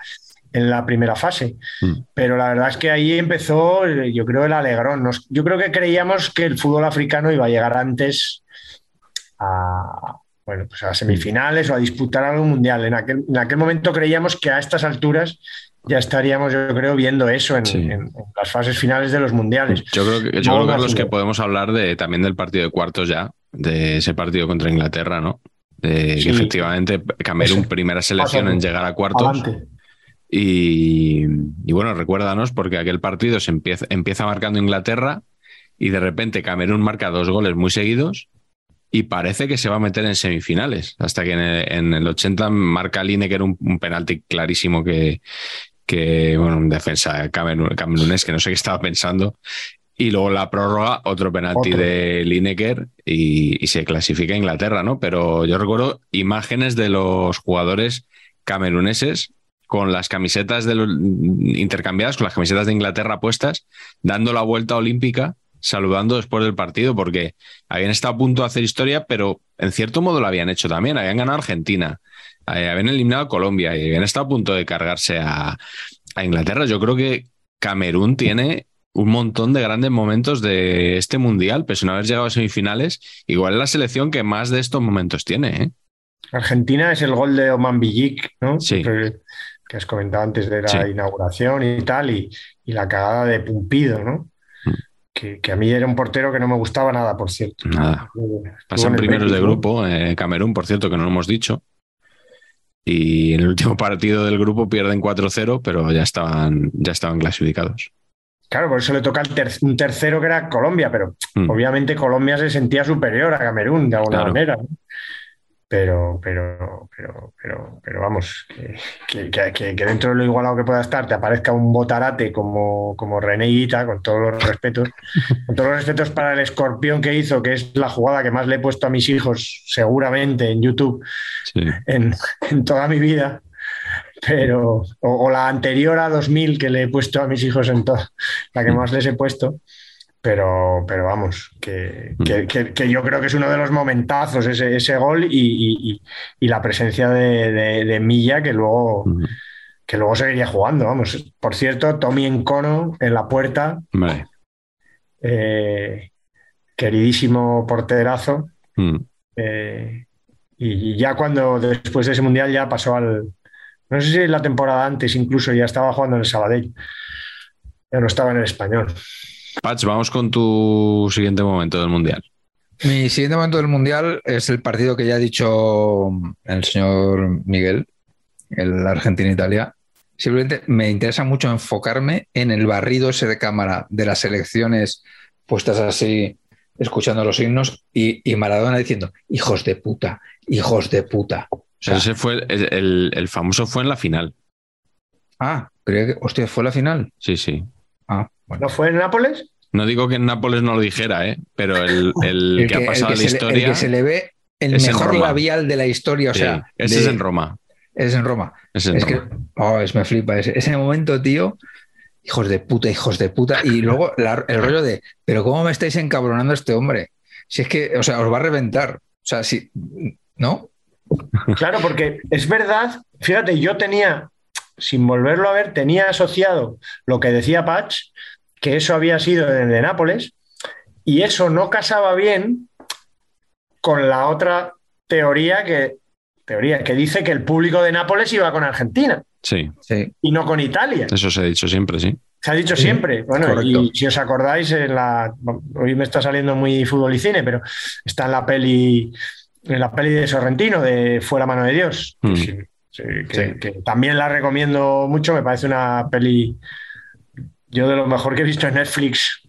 en la primera fase. Mm. Pero la verdad es que ahí empezó, eh, yo creo, el alegrón. Nos- yo creo que creíamos que el fútbol africano iba a llegar antes a, bueno, pues a semifinales o a disputar algo mundial. En aquel, en aquel momento creíamos que a estas alturas ya estaríamos, yo creo, viendo eso en, Sí. en- en las fases finales de los mundiales. Yo creo que, yo No, creo, Carlos, que podemos hablar de, también del partido de cuartos ya, de ese partido contra Inglaterra, ¿no? De Sí. que efectivamente Camerún, Eso. primera selección en llegar a cuartos. Y, y bueno, recuérdanos, porque aquel partido se empieza, empieza marcando Inglaterra y de repente Camerún marca dos goles muy seguidos y parece que se va a meter en semifinales. Hasta que en el, en el 80 marca Lineker un, un penalti clarísimo que, que bueno, un defensa camerun- camerunés que no sé qué estaba pensando. Y luego la prórroga, otro penalti Otro. de Lineker y, y se clasifica Inglaterra, ¿no? Pero yo recuerdo imágenes de los jugadores cameruneses con las camisetas de los- intercambiadas, con las camisetas de Inglaterra puestas, dando la vuelta olímpica, saludando después del partido, porque habían estado a punto de hacer historia, pero en cierto modo lo habían hecho también. Habían ganado a Argentina, eh, habían eliminado a Colombia y habían estado a punto de cargarse a, a Inglaterra. Yo creo que Camerún tiene un montón de grandes momentos de este mundial, pero sin haber llegado a semifinales, igual es la selección que más de estos momentos tiene. ¿eh? Argentina es el gol de Oman Villic, ¿no? Sí. Que, que has comentado antes de la Sí. inauguración y tal, y, y la cagada de Pumpido, ¿no? Que, que a mí era un portero que no me gustaba nada, por cierto. Nada. Pasan primeros de grupo, eh, Camerún, por cierto, que no lo hemos dicho. Y en el último partido del grupo pierden 4-0, pero ya estaban, ya estaban clasificados. Claro, por eso le toca ter- un tercero que era Colombia, pero Mm. obviamente Colombia se sentía superior a Camerún de alguna Claro. manera. Pero, pero, pero, pero, pero vamos, que, que- que- que- que dentro de lo igualado que pueda estar te aparezca un botarate como, como René Higuita, con todos los respetos, con todos los respetos para el escorpión que hizo, que es la jugada que más le he puesto a mis hijos seguramente en YouTube Sí. en, en toda mi vida, pero o, o la anterior a 2000 que le he puesto a mis hijos en toda, la que más les he puesto, pero, pero vamos, que, que- que- que yo creo que es uno de los momentazos ese, ese gol y, y- y- y la presencia de, de- de Milla que luego, Mm. que luego seguiría jugando, vamos. Por cierto, Tommy Encono en la puerta, Vale. eh, queridísimo porterazo. Mm. Eh, y ya cuando después de ese mundial ya pasó al. No sé si la temporada antes incluso ya estaba jugando en el Sabadell. Ya no estaba en el español. Patch, vamos con tu siguiente momento del Mundial. Mi siguiente momento del Mundial es el partido que ya ha dicho el señor Miguel, el Argentina-Italia. Simplemente me interesa mucho enfocarme en el barrido ese de cámara de las elecciones puestas así, escuchando los himnos, y, y Maradona diciendo, hijos de puta, hijos de puta. O sea, Ese fue el, el- el famoso fue en la final. ah, creía que, hostia, fue la final. Sí, sí. Ah, bueno. ¿No fue en Nápoles? No digo que en Nápoles no lo dijera, ¿eh? pero el, el que, ha pasado el la le- el historia. que se le ve el es mejor labial de la historia, o sí, sea, ese de- es en Roma. es en Roma. Es en Es que, oh, es, me flipa ese, ese momento, tío. Hijos de puta, hijos de puta. Y luego la- el rollo de, pero ¿cómo me estáis encabronando este hombre? Si es que, o sea, os va a reventar. O sea, si, ¿no? Claro, porque es verdad, fíjate, yo tenía, sin volverlo a ver, tenía asociado lo que decía Patch, que eso había sido en el de Nápoles, y eso no casaba bien con la otra teoría que, teoría que dice que el público de Nápoles iba con Argentina Sí, Sí. y no con Italia. eso se ha dicho siempre, sí. Se ha dicho Sí, siempre. Bueno, correcto. y si os acordáis, en la, hoy me está saliendo muy fútbol y cine, pero está en la peli, en la peli de Sorrentino, de Fue la mano de Dios. Mm. sí, sí, que, Sí. que también la recomiendo mucho. Me parece una peli, yo de lo mejor que he visto en Netflix,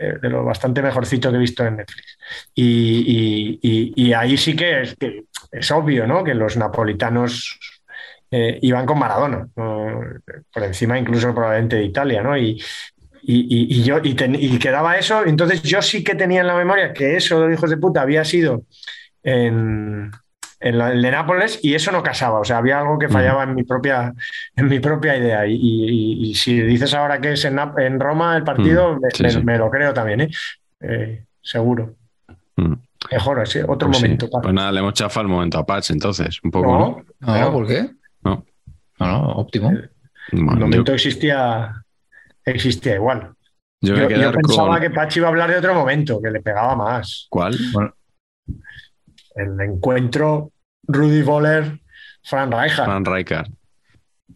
eh, de lo bastante mejorcito que he visto en Netflix. Y, y- y- ahí sí que es, que es obvio, ¿no? Que los napolitanos eh, iban con Maradona, por encima incluso probablemente de Italia, ¿no? Y, yo, ten- y quedaba eso, entonces yo sí que tenía en la memoria que eso de los hijos de puta había sido en, en la- el de Nápoles y eso no casaba, o sea, había algo que fallaba en mi propia, en mi propia idea. Y, y- y si dices ahora que es en, Roma el partido, Mm, me, sí, me- sí. me lo creo también, ¿eh? Eh, seguro. Mm. Mejor, sí, otro Pues sí. momento. Paco. Pues nada, le hemos chafado el momento a Patch, entonces, un poco, ¿no? No, ¿por qué? No. No, no, óptimo. el Bueno, momento existía, existía igual. yo pensaba con. que Pachi iba a hablar de otro momento, que le pegaba más. ¿Cuál? Bueno, El encuentro Rudy Voller, Fran Rijkaard. Fran Rijkaard.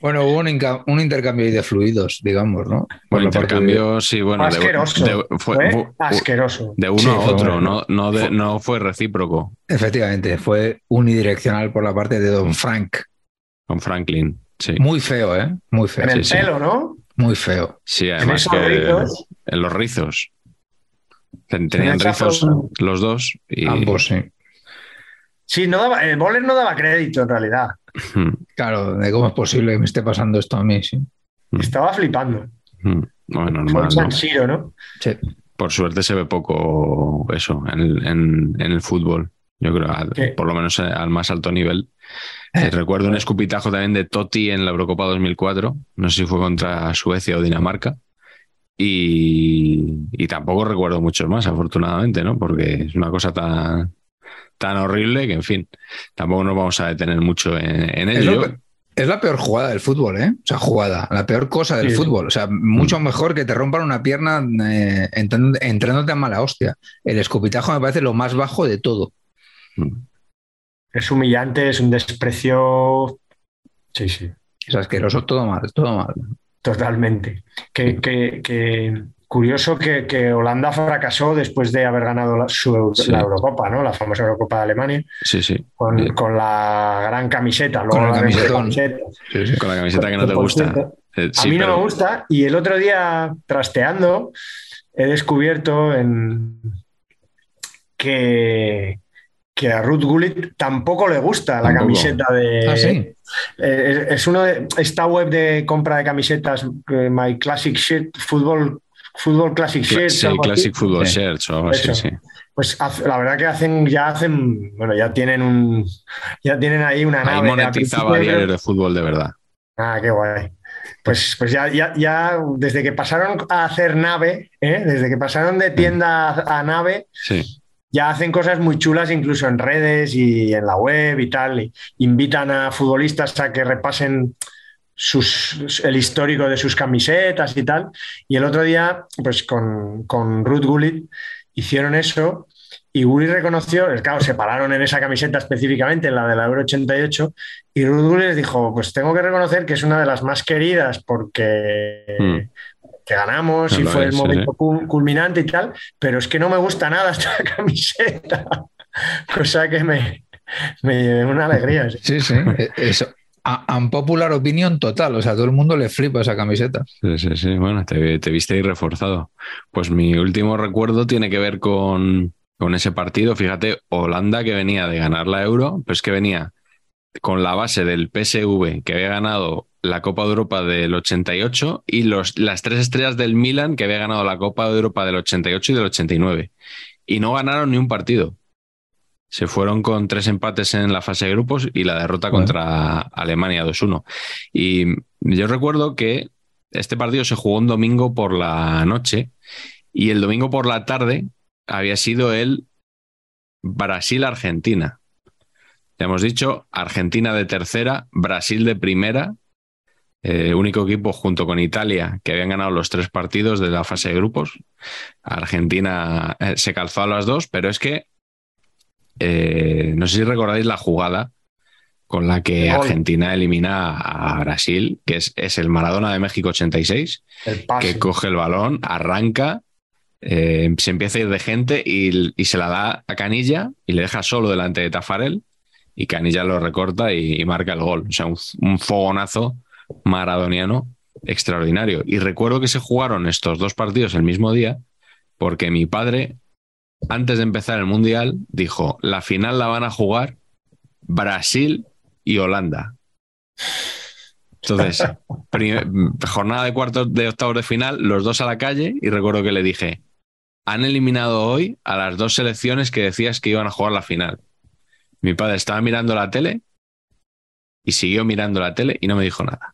Bueno, hubo un, intercambio de fluidos, digamos, ¿no? Por de- intercambio, sí, bueno, de, asqueroso. de- fue- fue fu- asqueroso. de uno Sí, a fue otro, bueno. no, no, de- Fue- no fue recíproco Efectivamente, fue unidireccional por la parte de Don Frank. con Franklin. Sí, Muy feo, ¿eh? Muy feo. En el sí, sí. pelo, ¿no? Muy feo. sí En además esos que rizos. en los rizos. Ten- Tenían rizos los dos y Ambos, sí. Sí, no daba, el bowler no daba crédito en realidad. Mm, Claro, de cómo es posible que me esté pasando esto a mí, sí. Estaba flipando. Bueno, Fue normal, San ¿no? Siro, ¿no? Sí. Por suerte se ve poco eso en, el- en- en el fútbol. Yo creo, por lo menos eh, al más alto nivel. Eh, recuerdo un escupitajo también de Totti en la Eurocopa 2004. No sé si fue contra Suecia o Dinamarca. Y, y tampoco recuerdo muchos más, afortunadamente, ¿no? Porque es una cosa tan, tan horrible que, en fin, tampoco nos vamos a detener mucho en, en Es, ello. lo es la peor jugada del fútbol, ¿eh? O sea, jugada, la peor cosa del Sí. fútbol. O sea, mucho mejor que te rompan una pierna eh, entrando- entrándote a mala hostia. El escupitajo me parece lo más bajo de todo. Mm. Es humillante, es un desprecio. Sí, sí, Es asqueroso, todo mal, todo mal. totalmente. Que, que- que curioso que, que Holanda fracasó después de haber ganado la, su Euro- Sí. la Eurocopa, ¿no? La famosa Eurocopa de Alemania, Sí, sí. con, Sí. con la gran camiseta. Luego Con de camisetón. camisetas. Con la camiseta que no te gusta. Eh, A sí, mí no me gusta y el otro día trasteando he descubierto en que, que a Ruth Gullit tampoco le gusta la Tampoco. camiseta de... Ah, sí. Eh, es uno de esta web de compra de camisetas, eh, My Classic Shirt, Fútbol, Fútbol Classic Shirts. Sí. Classic Football Sí. Shirts o algo así, sí. Pues la verdad que hacen, ya hacen, bueno, ya tienen un, ya tienen ahí una Ahí nave. Al monetizaba diarios de fútbol de verdad. Ah, qué guay. Pues, pues ya, ya, ya desde que pasaron a hacer nave, ¿eh? desde que pasaron de tienda a, a nave, Sí. ya hacen cosas muy chulas incluso en redes y en la web y tal. y invitan a futbolistas a que repasen sus, el histórico de sus camisetas y tal. Y el otro día, pues con, con Ruth Gullit hicieron eso y Gullit reconoció, claro, se pararon en esa camiseta específicamente, en la de la Euro 88, y Ruth Gullit les dijo, pues tengo que reconocer que es una de las más queridas porque... Mm. que ganamos No y fue es, el momento culminante y tal, pero es que no me gusta nada esta camiseta, cosa que me, me llevé una alegría. sí. Sí, sí. Eh, Eso. A- Unpopular opinion total. O sea, todo el mundo le flipa esa camiseta. Sí, sí, sí. Bueno, te, te viste ahí reforzado. Pues mi último recuerdo tiene que ver con, con ese partido. Fíjate, Holanda que venía de ganar la Euro, pues que venía con la base del PSV, que había ganado la Copa de Europa del 88, y los, las tres estrellas del Milan, que había ganado la Copa de Europa del 88 y del 89. Y no ganaron ni un partido. Se fueron con tres empates en la fase de grupos y la derrota Bueno. contra Alemania 2-1. Y yo recuerdo que este partido se jugó un domingo por la noche y el domingo por la tarde había sido el Brasil-Argentina. Ya hemos dicho, Argentina de tercera, Brasil de primera, eh, único equipo junto con Italia que habían ganado los tres partidos de la fase de grupos. Argentina eh, se calzó a las dos, pero es que eh, no sé si recordáis la jugada con la que. Argentina elimina a Brasil, que es, es el Maradona de México 86, El pase. que coge el balón, arranca, eh, se empieza a ir de gente y, y se la da a Canilla y le deja solo delante de Tafarel y Canilla lo recorta y, y marca el gol. O sea, un, un fogonazo maradoniano extraordinario. Y recuerdo que se jugaron estos dos partidos el mismo día porque mi padre, antes de empezar el Mundial, dijo, la final la van a jugar Brasil y Holanda. Entonces, jornada de cuartos de octavos de final, los dos a la calle, y recuerdo que le dije: han eliminado hoy a las dos selecciones que decías que iban a jugar la final. Mi padre estaba mirando la tele y siguió mirando la tele y no me dijo nada.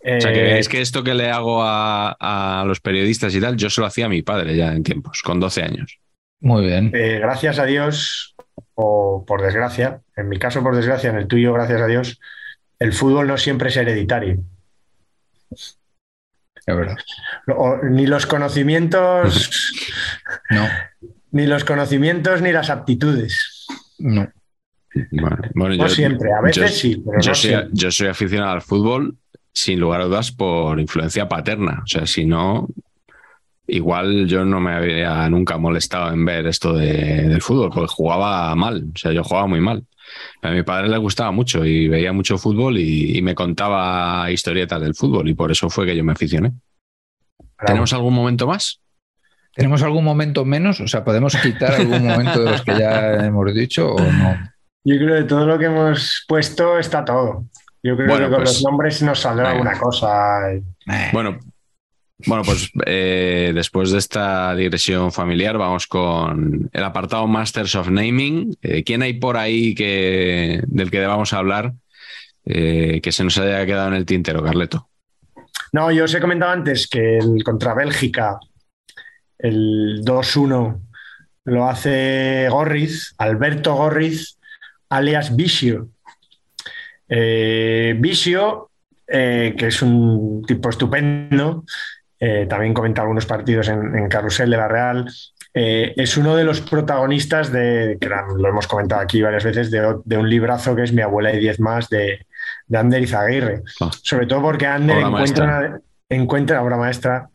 O sea, que Eh, veáis que esto que le hago a, a los periodistas y tal, yo se lo hacía a mi padre ya en tiempos, con 12 años. Muy bien. eh, gracias a Dios, o por desgracia, en mi caso por desgracia, en el tuyo, gracias a Dios, el fútbol no siempre es hereditario. Es verdad. O- ni los conocimientos, No, ni los conocimientos ni las aptitudes. no. Bueno, no siempre, a veces sí, pero yo, no soy, siempre. yo soy aficionado al fútbol sin lugar a dudas por influencia paterna. O sea, si no, igual yo no me había nunca molestado en ver esto de- del fútbol, porque jugaba mal. O sea, yo jugaba muy mal. A mi padre le gustaba mucho y veía mucho fútbol y, y me contaba historietas del fútbol y por eso fue que yo me aficioné. ¿Tenemos algún momento más? ¿Tenemos algún momento menos? O sea, ¿podemos quitar algún momento de los que ya hemos dicho o no? Yo creo que todo lo que hemos puesto está todo. Yo creo Bueno, que con pues, los nombres nos saldrá alguna cosa. Eh, Bueno, bueno, pues eh, después de esta digresión familiar, vamos con el apartado Masters of Naming. Eh, ¿Quién hay por ahí que, del que debamos hablar eh, que se nos haya quedado en el tintero, Carleto? No, yo os he comentado antes que el contra Bélgica, el 2-1, lo hace Gorriz, Alberto Gorriz, alias Vicio. Eh, Vicio, eh, que es un tipo estupendo, eh, también comenta algunos partidos en, en Carrusel de la Real. eh, es uno de los protagonistas de, que lo hemos comentado aquí varias veces, de, de un librazo que es Mi abuela y diez más de, de Ander Izaguirre. Ah. Sobre todo porque Ander encuentra encuentra, obra maestra,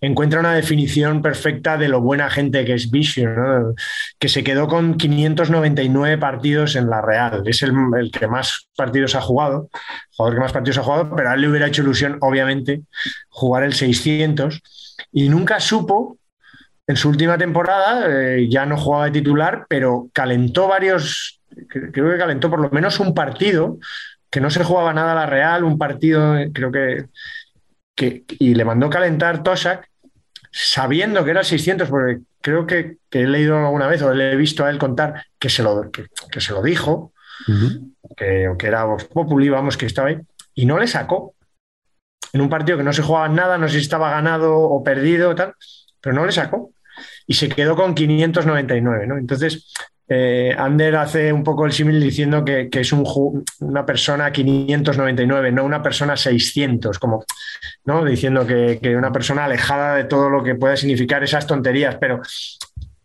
encuentra una definición perfecta de lo buena gente que es Vision, ¿no? que se quedó con 599 partidos en la Real. Es el, que más partidos ha jugado, jugador que más partidos ha jugado, pero a él le hubiera hecho ilusión, obviamente, jugar el 600 y nunca supo. En su última temporada eh, ya no jugaba de titular, pero calentó varios, cre- creo que calentó por lo menos un partido, que no se jugaba nada a la Real, un partido, eh, creo que que, y le mandó calentar Tosak sabiendo que era 600, porque creo que, que he leído alguna vez o le he visto a él contar que se lo, que, que se lo dijo, que, que era Vox Populi, vamos, que estaba ahí, y no le sacó. En un partido que no se jugaba nada, no sé si estaba ganado o perdido o tal, pero no le sacó. Y se quedó con 599, ¿no? Entonces, eh, Ander hace un poco el símil diciendo que, que es un, una persona 599, no una persona 600, como ¿no? diciendo que, que una persona alejada de todo lo que puede significar esas tonterías, pero,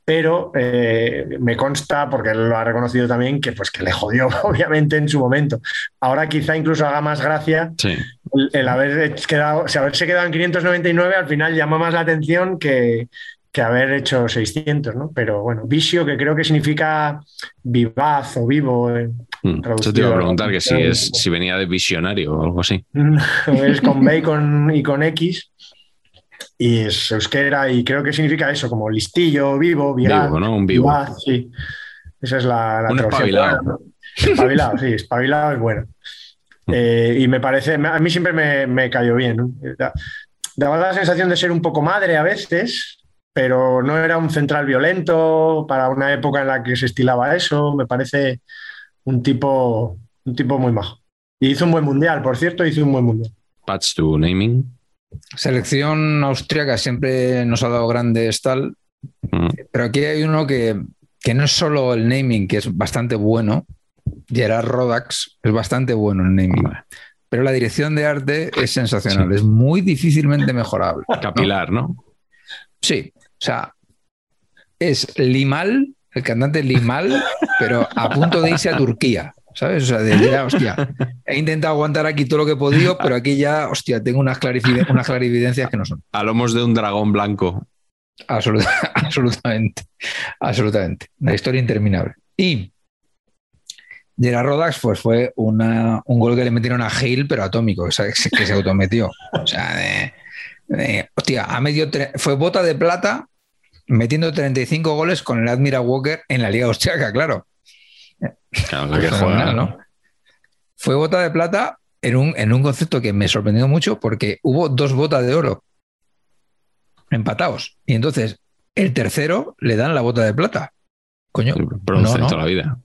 pero eh, me consta, porque él lo ha reconocido también, que, pues, que le jodió obviamente en su momento. Ahora quizá incluso haga más gracia Sí. el, el haber quedado, o sea, haberse quedado en 599 al final llama más la atención que, que haber hecho 600, ¿no? Pero bueno, vicio, que creo que significa vivaz o vivo. eh, Mm. Eso te iba a preguntar que si, es, si venía de visionario o algo así. es con B y con, y con X. Y es euskera y creo que significa eso, como listillo, vivo, viral. Vivo, ¿no? Un vivo. vivaz, sí. Esa es la, la Un espabilado. Espabilado, sí, espabilado es bueno. Mm. Eh, y me parece, a mí siempre me, me cayó bien. Daba la sensación de ser un poco madre a veces, pero no era un central violento para una época en la que se estilaba eso. Me parece un tipo, un tipo muy majo. Y hizo un buen mundial, por cierto, hizo un buen mundial. Patch to naming. Selección austríaca siempre nos ha dado grandes tal, Mm. pero aquí hay uno que, que no es solo el naming, que es bastante bueno, Gerard Rodax es bastante bueno en naming, Vale. pero la dirección de arte es sensacional, Sí. es muy difícilmente mejorable. Capilar, ¿no? Sí, o sea, es Limal, el cantante Limal, pero a punto de irse a Turquía, ¿sabes? O sea, de ya, hostia, he intentado aguantar aquí todo lo que he podido, pero aquí ya, hostia, tengo unas, clarividencias que no son. A lomos de un dragón blanco. Absoluta- absolutamente, absolutamente. Una historia interminable. Y Gerard Rodax pues, fue una- un gol que le metieron a Gil, pero atómico, o sea, que se, autometió. O sea, de- de- hostia, a medio fue bota de plata metiendo 35 goles con el Admira Walker en la Liga Austriaca, claro. Claro, que Fenomenal, juega. ¿no? Fue bota de plata en un, en un concepto que me sorprendió mucho porque hubo dos botas de oro empatados. Y entonces el tercero le dan la bota de plata. Coño, Bronce no, no. toda la vida.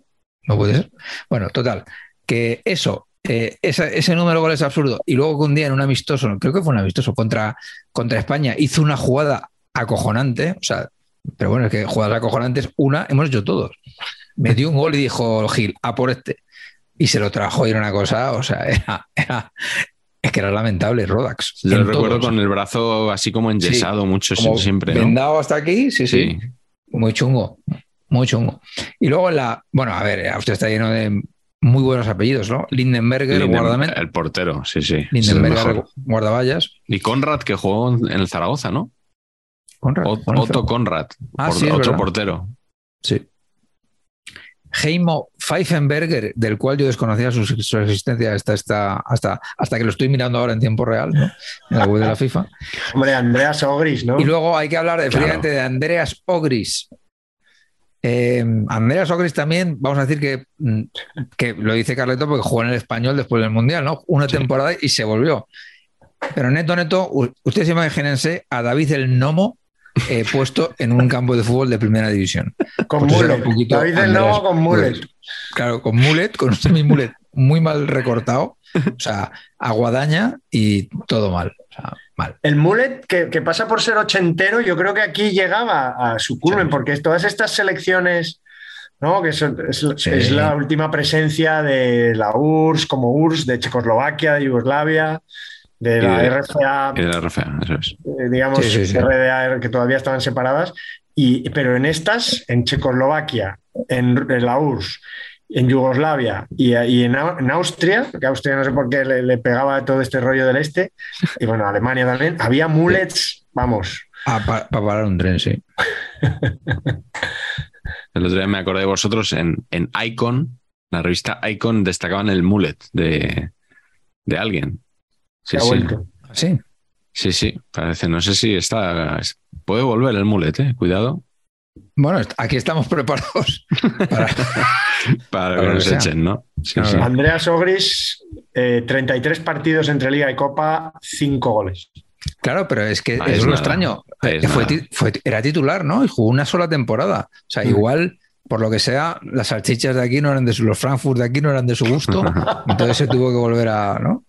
no puede ser. Bueno, total, que eso, eh, esa- ese número de goles absurdo. Y luego que un día en un amistoso, creo que fue un amistoso contra, contra España, hizo una jugada acojonante. O sea, pero bueno, es que jugadas acojonantes, una hemos hecho todos. Metió un gol y dijo Gil, a por este. Y se lo trajo y era una cosa, o sea, era, era- es que era lamentable Rodax. Yo lo recuerdo todos. con el brazo así como enyesado mucho Como siempre, ¿no? vendado hasta aquí, sí, sí, Sí. Muy chungo. muy chungo. Y luego la, bueno, a ver, Austria está lleno de muy buenos apellidos, ¿no? Lindenberger, Linden- guardameta. El portero, sí, sí. Lindenberger, guardaballas. Y Conrad, que jugó en el Zaragoza, ¿no? Conrad, Ot- Conrad. Otto Conrad, Ah, por- sí, es otro verdad. portero. Sí. Heimo Pfeifenberger, del cual yo desconocía su, su existencia hasta, hasta, hasta que lo estoy mirando ahora en tiempo real, ¿no? En la web de la FIFA. Hombre, Andreas Ogris, ¿no? Y luego hay que hablar Claro. de Andreas Ogris. Eh, Andreas Ogris también, vamos a decir que, mm, que lo dice Carleto porque jugó en el español después del Mundial, ¿no? Una Sí. temporada y se volvió. Pero neto, neto, ustedes imagínense a David el Nomo eh, puesto en un campo de fútbol de primera división. con pues mullet. poquito David del Novo con mullet. Ogris. Claro, con mullet, con un semi-mullet muy mal recortado, o sea, aguadaña y todo mal. O sea, mal. El mullet que, que pasa por ser ochentero, yo creo que aquí llegaba a su culmen, Sí. porque todas estas selecciones, ¿no? que es, Sí. es la última presencia de la URSS como URSS, de Checoslovaquia, de Yugoslavia, de la de- RFA, Y de la RFA, eso es. eh, digamos, Sí, sí, sí. RDA, que todavía estaban separadas, y, pero en estas, en Checoslovaquia, en, en la URSS, en Yugoslavia y, y en, Au- en Austria, que Austria no sé por qué le, le pegaba todo este rollo del este, y bueno, Alemania también, había mullets, vamos, Para parar un tren, sí. El otro día me acordé de vosotros en, en Icon, la revista Icon, destacaban el mullet de, de alguien. Sí, se ha sí. vuelto. Sí. Sí, sí, parece. No sé si está. Puede volver el mullet, eh. Cuidado. Bueno, aquí estamos preparados para. Para Para que nos echen, ¿no? Sí, Claro. sí. Andreas Ogris, eh, 33 partidos entre Liga y Copa, 5 goles. Claro, pero es que es es lo nada. extraño. Es Eh, Fue, fue- era titular, ¿no? Y jugó una sola temporada. O sea, Mm. igual, por lo que sea, las salchichas de aquí no eran de su, los Frankfurt de aquí no eran de su gusto. entonces se tuvo que volver a. ¿no?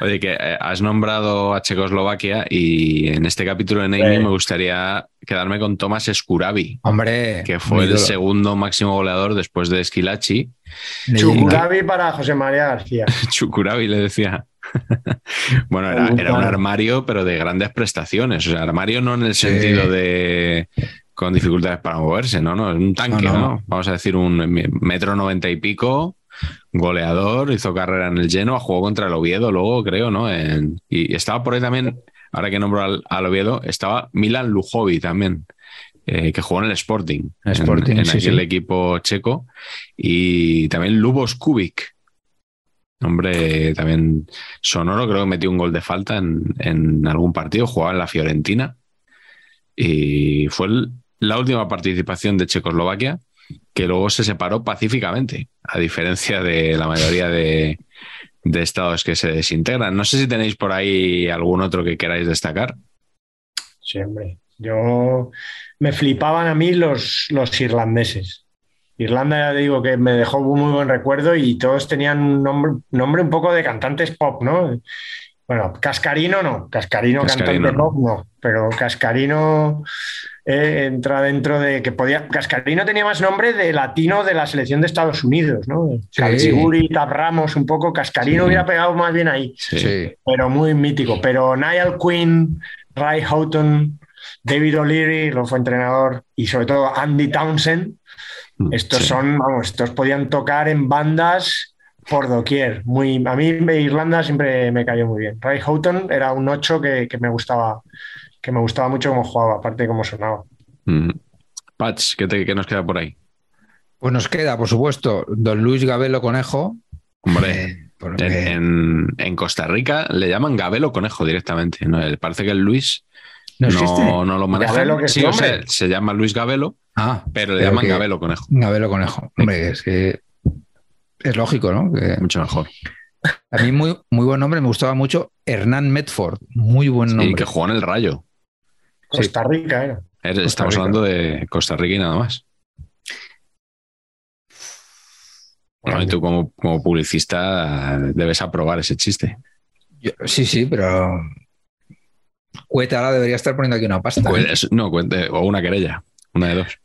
Oye, que eh, has nombrado a Checoslovaquia y en este capítulo de Neimi Sí. me gustaría quedarme con Tomás Skurabi, Hombre. que fue el segundo máximo goleador después de Esquilachi. Chukurabi para José María García. Chukurabi le decía. bueno, era, era un armario, pero de grandes prestaciones. O sea, armario no en el Sí. sentido de con dificultades para moverse, ¿no? no es un tanque, No, ¿no? no. Vamos a decir un metro noventa y pico, goleador, hizo carrera en el Genoa, jugó contra el Oviedo luego, creo, ¿no? En- y estaba por ahí también, ahora que nombro al, al Oviedo, estaba Milan Lujovi también. eh, que jugó en el Sporting, en- Sporting, en, sí, aquel sí. equipo checo, y también Lubos Kubik, Hombre, también Sonoro creo que metió un gol de falta en, en algún partido, jugaba en la Fiorentina y fue el- la última participación de Checoslovaquia que luego se separó pacíficamente, a diferencia de la mayoría de, de estados que se desintegran. No sé si tenéis por ahí algún otro que queráis destacar. Sí, hombre. Yo me flipaban a mí los, los irlandeses. Irlanda, ya digo que me dejó un muy buen recuerdo y todos tenían un nombre, nombre un poco de cantantes pop, ¿no? Bueno, Cascarino no, Cascarino, Cascarino cantante no. pop no, pero Cascarino eh, entra dentro de que podía. Cascarino tenía más nombre de latino de la selección de Estados Unidos, ¿no? Sí. Tab Ramos, un poco. Cascarino Sí. hubiera pegado más bien ahí Sí. pero muy mítico. Pero Niall Quinn, Ray Houghton, David O'Leary, lo fue entrenador, y sobre todo Andy Townsend, estos Sí. son, vamos, estos podían tocar en bandas por doquier. Muy, a mí Irlanda siempre me cayó muy bien. Ray Houghton era un 8 que, que me gustaba, que me gustaba mucho cómo jugaba, aparte de cómo sonaba. Mm. Patch, ¿qué, te- qué nos queda por ahí? Pues nos queda, por supuesto, don Luis Gabelo Conejo. Hombre, Eh, porque- en, en- en Costa Rica le llaman Gabelo Conejo directamente. ¿no? Parece que el Luis ¿No no, existe? no lo maneja. Gabelo, que es Sí, o sea, se llama Luis Gabelo, Ah, pero le llaman que- Gabelo Conejo. Gabelo Conejo. Hombre, es que es lógico, ¿no? Que Mucho mejor. a mí muy, muy buen nombre, me gustaba mucho Hernán Medford. Muy buen Y nombre. que jugó en el Rayo. Costa Rica era. Eh, Costa Estamos Rica. hablando de Costa Rica y nada más. No, y tú como, como publicista debes aprobar ese chiste. Yo- sí, sí, pero Cueta ahora debería estar poniendo aquí una pasta. Es- No, cuente- o una querella, una de dos.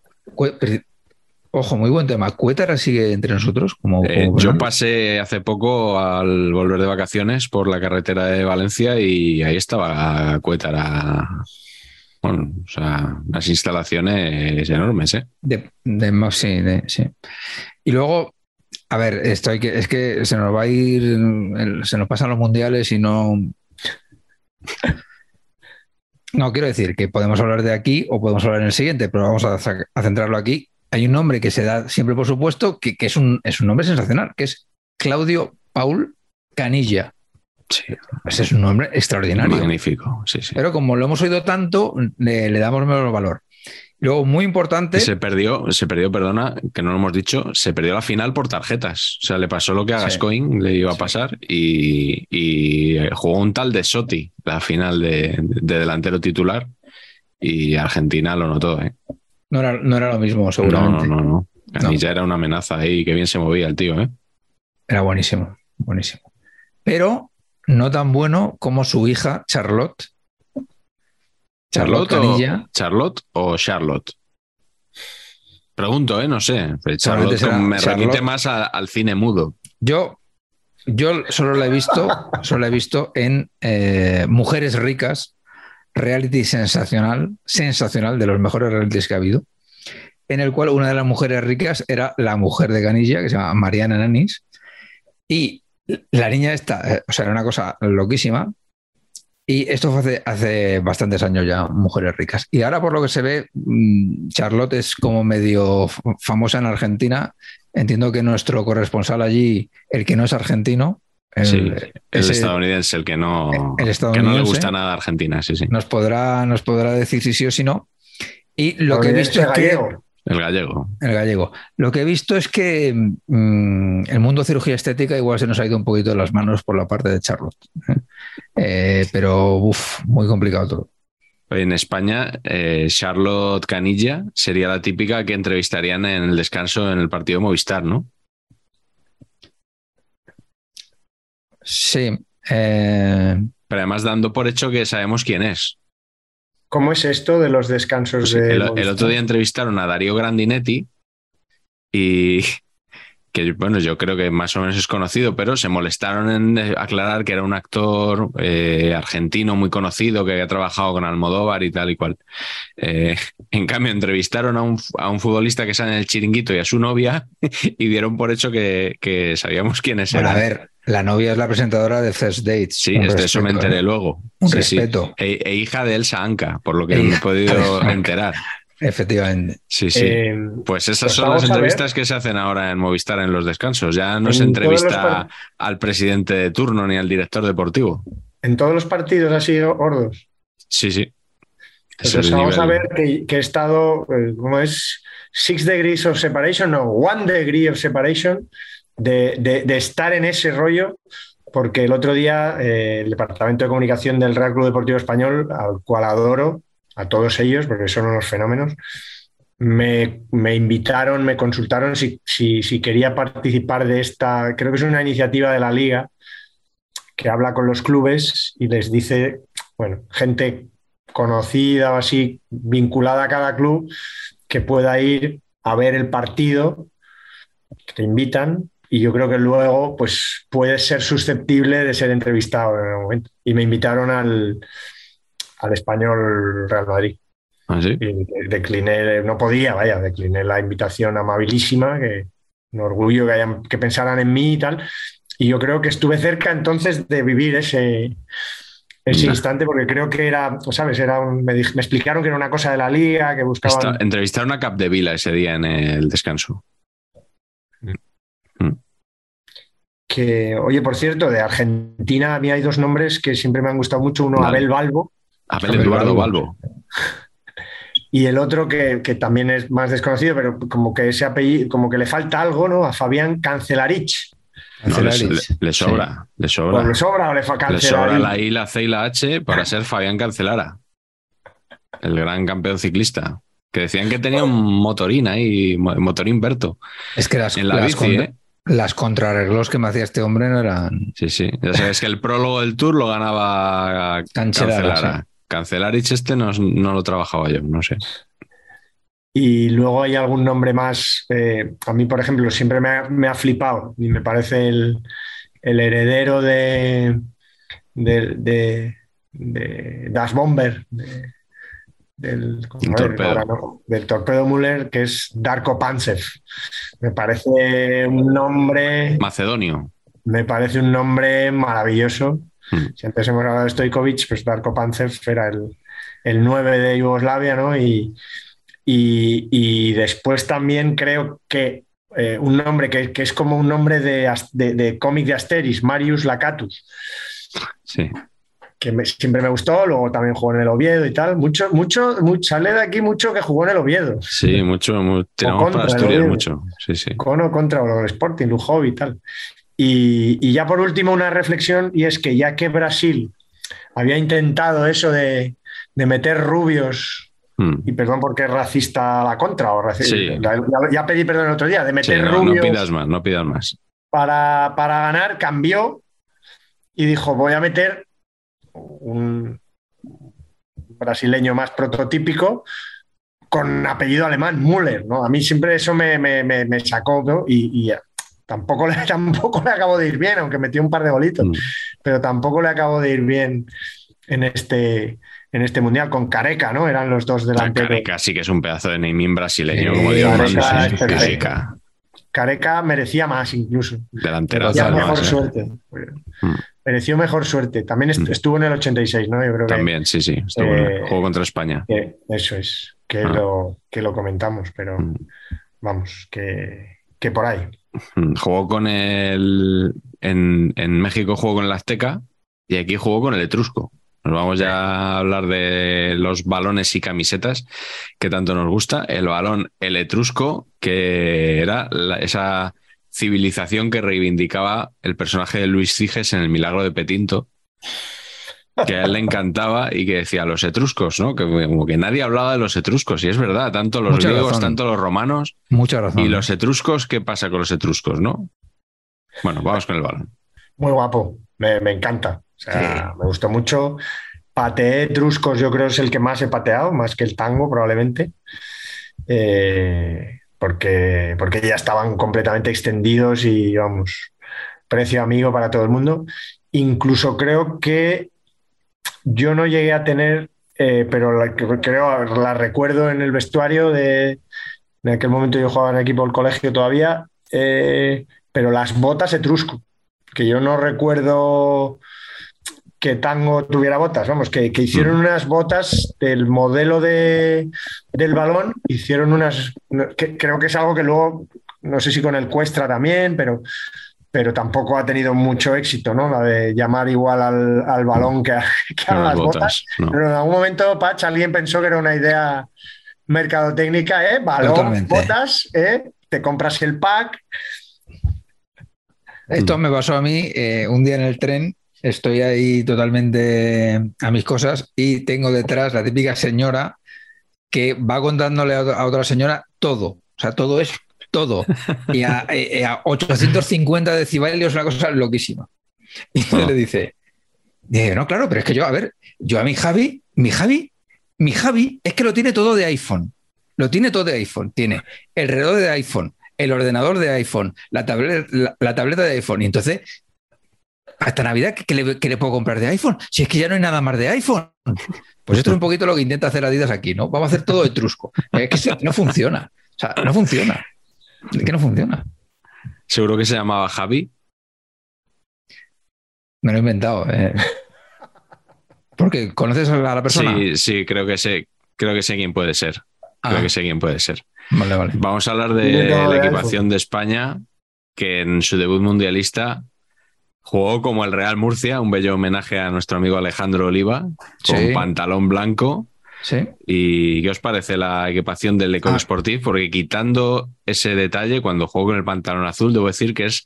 Ojo, muy buen tema. ¿Cueta ahora sigue entre nosotros? Como, Eh, yo pasé hace poco al volver de vacaciones por la carretera de Valencia y ahí estaba Cuétara Bueno, o sea, las instalaciones enormes, ¿eh? Sí, sí. Y luego, a ver, esto que, es que se nos va a ir, se nos pasan los mundiales y no. No, quiero decir que podemos hablar de aquí o podemos hablar en el siguiente, pero vamos a, centrarlo aquí. Hay un nombre que se da siempre por supuesto, que, que es, un, es un nombre sensacional, que es Claudio Paul Canilla. Sí, Ese es un nombre extraordinario. magnífico, sí, sí. Pero como lo hemos oído tanto, le, le damos menos valor. Luego, muy importante. Se perdió, se perdió, perdona, que no lo hemos dicho, se perdió la final por tarjetas. O sea, le pasó lo que a Sí. Gascoigne le iba a pasar y, y jugó un tal de Soti, la final de, de delantero titular, y Argentina lo notó, ¿eh? No era, no era lo mismo, No, seguramente. no, no, no. Canilla era una amenaza ahí, que bien se movía el tío, ¿eh? Era buenísimo, buenísimo. Pero no tan bueno como su hija Charlotte. ¿Charlotte, Canilla. o, Charlotte o Charlotte? Pregunto, ¿eh? No sé. Charlotte me remite Charlotte. más a- al cine mudo. Yo, yo solo la he visto, solo la he visto en eh, Mujeres Ricas, reality sensacional, sensacional, de los mejores realities que ha habido, en el cual una de las mujeres ricas era la mujer de Canilla, que se llama Mariana Nanis, y la niña esta, eh, o sea, era una cosa loquísima. Y esto fue hace, hace bastantes años ya, Mujeres Ricas. Y ahora, por lo que se ve, mm, Charlotte es como medio famosa en Argentina. Entiendo que nuestro corresponsal allí, el que no es argentino, el, Sí, el ese estadounidense, el que no, el que no le gusta nada a Argentina, sí, sí. nos, podrá, nos podrá decir si sí o si no. Y lo que he visto es que, gallego. El gallego. el gallego. Lo que he visto es que mm, el mundo cirugía estética igual se nos ha ido un poquito de las manos por la parte de Charlotte. ¿eh? Eh, pero, uff, muy complicado todo. En España, eh, Charlotte Canilla sería la típica que entrevistarían en el descanso en el partido de Movistar, ¿no? Sí. eh, Pero además dando por hecho que sabemos quién es. ¿Cómo es esto de los descansos Pues de el, otro día entrevistaron a Darío Grandinetti y que bueno, yo creo que más o menos es conocido, pero se molestaron en aclarar que era un actor eh, argentino muy conocido que había trabajado con Almodóvar y tal y cual. Eh, en cambio, entrevistaron a un, a un futbolista que sale en el chiringuito y a su novia y dieron por hecho que, que sabíamos quiénes bueno, eran. a ver, la novia es la presentadora de First Dates. Sí, es de eso me enteré ¿eh? luego. Un Sí, sí. respeto. E, e hija de Elsa Anca, por lo que E me he podido enterar. Efectivamente. Sí, sí. Eh, Pues esas pues son las entrevistas que se hacen ahora en Movistar en los descansos. Ya no se En entrevista al presidente de turno ni al director deportivo. en todos los partidos así gordos. Sí, sí. Es Pues vamos a ver que, que he estado, eh, ¿cómo es? Six degrees of separation, no, one degree of separation, de, estar en ese rollo, porque el otro día eh, el Departamento de Comunicación del Real Club Deportivo Español, al cual adoro, a todos ellos, porque son unos fenómenos, me, me invitaron, me consultaron si, si, si quería participar de esta, creo que es una iniciativa de la liga que habla con los clubes y les dice, bueno, gente conocida o así, vinculada a cada club, que pueda ir a ver el partido, que te invitan, y yo creo que luego pues puedes ser susceptible de ser entrevistado en algún momento. Y me invitaron al, al español Real Madrid. ¿Ah, sí? Y decliné, no podía, vaya, decliné la invitación amabilísima, que un orgullo que, hayan, que pensaran en mí y tal. Y yo creo que estuve cerca entonces de vivir ese, ese instante, porque creo que era, ¿sabes? Era un- me, me explicaron que era una cosa de la liga, que buscaban. Esta- entrevistaron a Capdevila ese día en el descanso. Que, oye, por cierto, de Argentina a mí hay dos nombres que siempre me han gustado mucho: uno. Abel Balbo, Abel Abel Eduardo Balbo. Balbo. y el otro que, que también es más desconocido, pero como que ese apellido, como que le falta algo, ¿no? A Fabián Cancelarich. No, le, Cancelarich. le- le sobra, le sobra. ¿O le sobra o le fa- Le sobra la I, la C y la H para ser Fabián Cancelara, el gran campeón ciclista. Que decían que tenía un motorín ahí, mo- motorín Berto, Es que las, en la las bici, ¿eh? Las contrarreglos que me hacía este hombre no eran. Sí, sí. Ya sabes que el prólogo del Tour lo ganaba Cancelara. Cancelarich este no, no lo trabajaba yo, no sé. Y luego hay algún nombre más. eh, a mí, por ejemplo, siempre me ha, me ha flipado y me parece el, el heredero de, de, de, de Das Bomber, de, del, torpedo. ahora no, del torpedo Müller, que es Darko Pantsev. Me parece un nombre, Macedonio. me parece un nombre maravilloso. Mm. Si antes hemos hablado de Stojkovic, pues Darko Pantsev era el, el 9 de Yugoslavia, ¿no? Y, y- y después también creo que eh, un nombre que, que es como un nombre de, de, de cómic de Asteris, Marius Lacatus, Sí. Que me- siempre me gustó, luego también jugó en el Oviedo y tal. Mucho, mucho, mucho, sale de aquí mucho que jugó en el Oviedo, Sí, mucho, mu- tenemos contra para estudiar mucho. Sí, sí. con o contra el Sporting, Lujovi y tal. Y, y ya por último una reflexión, y es que ya que Brasil había intentado eso de, de meter rubios Mm. y perdón porque es racista la contra, o raci- Sí. ya, ya pedí perdón el otro día, de meter no, no rubios pidas más, no pidas más. para, para ganar, cambió y dijo, voy a meter un brasileño más prototípico con apellido alemán, Müller, ¿no? A mí siempre eso me, me- me- me sacó, ¿no? Y, y tampoco, le, tampoco le acabó de ir bien, aunque metió un par de golitos, Mm. pero tampoco le acabó de ir bien en este, en este mundial con Careca, ¿no? Eran los dos La delanteros. Careca sí que es un pedazo de naming brasileño, Sí, como digo, Careca sí, merecía más incluso. delantera. Merecía mejor ¿eh? suerte. Mm. Mereció mejor suerte. También Mm. estuvo en el 86, ¿no? Yo creo que- También, sí, sí. estuvo Eh, en el juego contra España. que, eso es, que, Ah. lo, que lo comentamos, pero Mm. vamos, que, que por ahí. Mm, Jugó con el. En, en México jugó con el Azteca y aquí jugó con el Etrusco. Nos vamos ya a hablar de los balones y camisetas que tanto nos gusta. El balón, el Etrusco, que era la- esa civilización que reivindicaba el personaje de Luis Ciges en El Milagro de Petinto, que a él le encantaba y que decía los etruscos, ¿no? Que como que nadie hablaba de los etruscos, y es verdad, tanto los Mucha griegos, razón. tanto los romanos. Mucha razón. ¿Y los etruscos? ¿Qué pasa con los etruscos, no? Bueno, vamos con el balón. Muy guapo, me, me encanta. O sea, me gustó mucho. Pateé etruscos, yo creo es el que más he pateado, más que el tango probablemente. Eh, porque, porque ya estaban completamente extendidos y vamos, precio amigo para todo el mundo. Incluso creo que yo no llegué a tener, eh, pero la, creo, la recuerdo en el vestuario de, en aquel momento yo jugaba en equipo del colegio todavía, eh, pero las botas etrusco, que yo no recuerdo que Tango tuviera botas, vamos, que, que hicieron unas botas del modelo de, del balón, hicieron unas, que, creo que es algo que luego, no sé si con el Cuestra también, pero, pero tampoco ha tenido mucho éxito, ¿no? La de llamar igual al, al balón que a, que a Con las botas. botas. no. Pero en algún momento, Patch, alguien pensó que era una idea mercadotécnica, ¿eh? Balón, Totalmente. botas, ¿eh? Te compras el pack. Esto me pasó a mí eh, un día en el tren. Estoy ahí totalmente a mis cosas y tengo detrás la típica señora que va contándole a otra- señora todo. O sea, todo es todo. Y a, eh, a 850 decibelios, una cosa loquísima. Y entonces Oh. le dice, dice, no, claro, pero es que yo, a ver, yo a mi Javi, mi Javi, mi Javi es que lo tiene todo de iPhone. Lo tiene todo de iPhone. Tiene el reloj de iPhone, el ordenador de iPhone, la, tablet- la, la tableta de iPhone. Y entonces, hasta Navidad, ¿qué, qué le, qué le puedo comprar de iPhone? Si es que ya no hay nada más de iPhone. Pues esto es un poquito lo que intenta hacer Adidas aquí, ¿no? Vamos a hacer todo etrusco. Es que no funciona. O sea, no funciona. Es que no funciona. Seguro que se llamaba Javi. Me lo he inventado. eh. Porque conoces a la persona. Sí, sí, creo que sé, creo que sé quién puede ser. Creo Ah, que sé quién puede ser. Vale, vale. Vamos a hablar de la equipación de España, que en su debut mundialista jugó como el Real Murcia, un bello homenaje a nuestro amigo Alejandro Oliva, con Sí. pantalón blanco. Sí. ¿Y qué os parece la equipación del Ecole Ah. Sportif? Porque quitando ese detalle, cuando juego con el pantalón azul, debo decir que es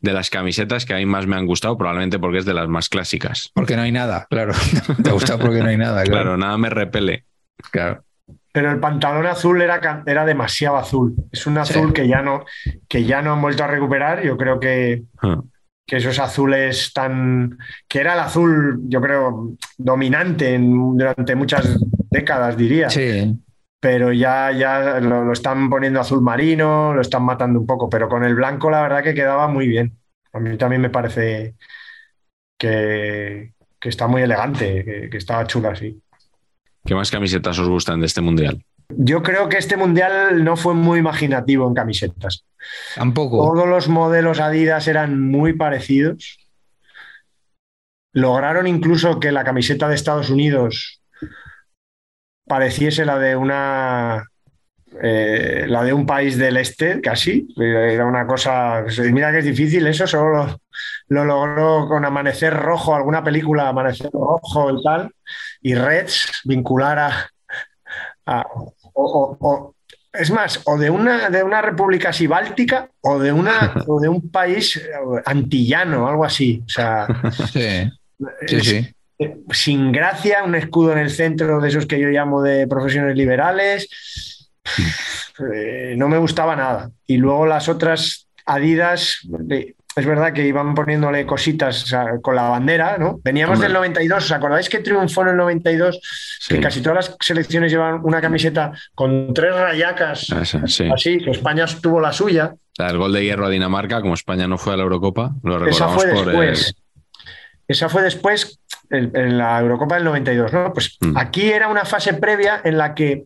de las camisetas que a mí más me han gustado, probablemente porque es de las más clásicas. Porque no hay nada, claro. Te gusta porque no hay nada, Claro, claro. nada me repele. claro. Pero el pantalón azul era, era demasiado azul. Es un azul Sí. que, ya no, que ya no han vuelto a recuperar. Yo creo que, Ah. Que esos azules tan. que era el azul, yo creo, dominante en- durante muchas décadas, diría. Sí. Pero ya, ya lo, lo están poniendo azul marino, lo están matando un poco. Pero con el blanco, la verdad que quedaba muy bien. A mí también me parece que, que está muy elegante, que, que estaba chula así. ¿Qué más camisetas os gustan de este mundial? Yo creo que este mundial no fue muy imaginativo en camisetas. Tampoco. Todos los modelos Adidas eran muy parecidos. Lograron incluso que la camiseta de Estados Unidos pareciese la de una eh, la de un país del este, casi. Era una cosa. Mira que es difícil eso, solo lo, logró con Amanecer Rojo, alguna película Amanecer Rojo y tal, y Reds vincular a. es más, o de una, de una república así báltica o de, una, o de un país antillano, algo así. O sea. Sí. Sí, sí. Sin gracia, un escudo en el centro de esos que yo llamo de profesiones liberales eh, no me gustaba nada. Y luego las otras Adidas, es verdad que iban poniéndole cositas con la bandera, ¿no? Veníamos del 92, ¿os acordáis que triunfó en el 92? Que casi todas las selecciones llevan una camiseta con tres rayacas, así, que España tuvo la suya. el gol de hierro a Dinamarca, como España no fue a la Eurocopa, lo recordamos Esa fue por después. Esa fue después en, la Eurocopa del 92, ¿no? Pues mm. aquí era una fase previa en la que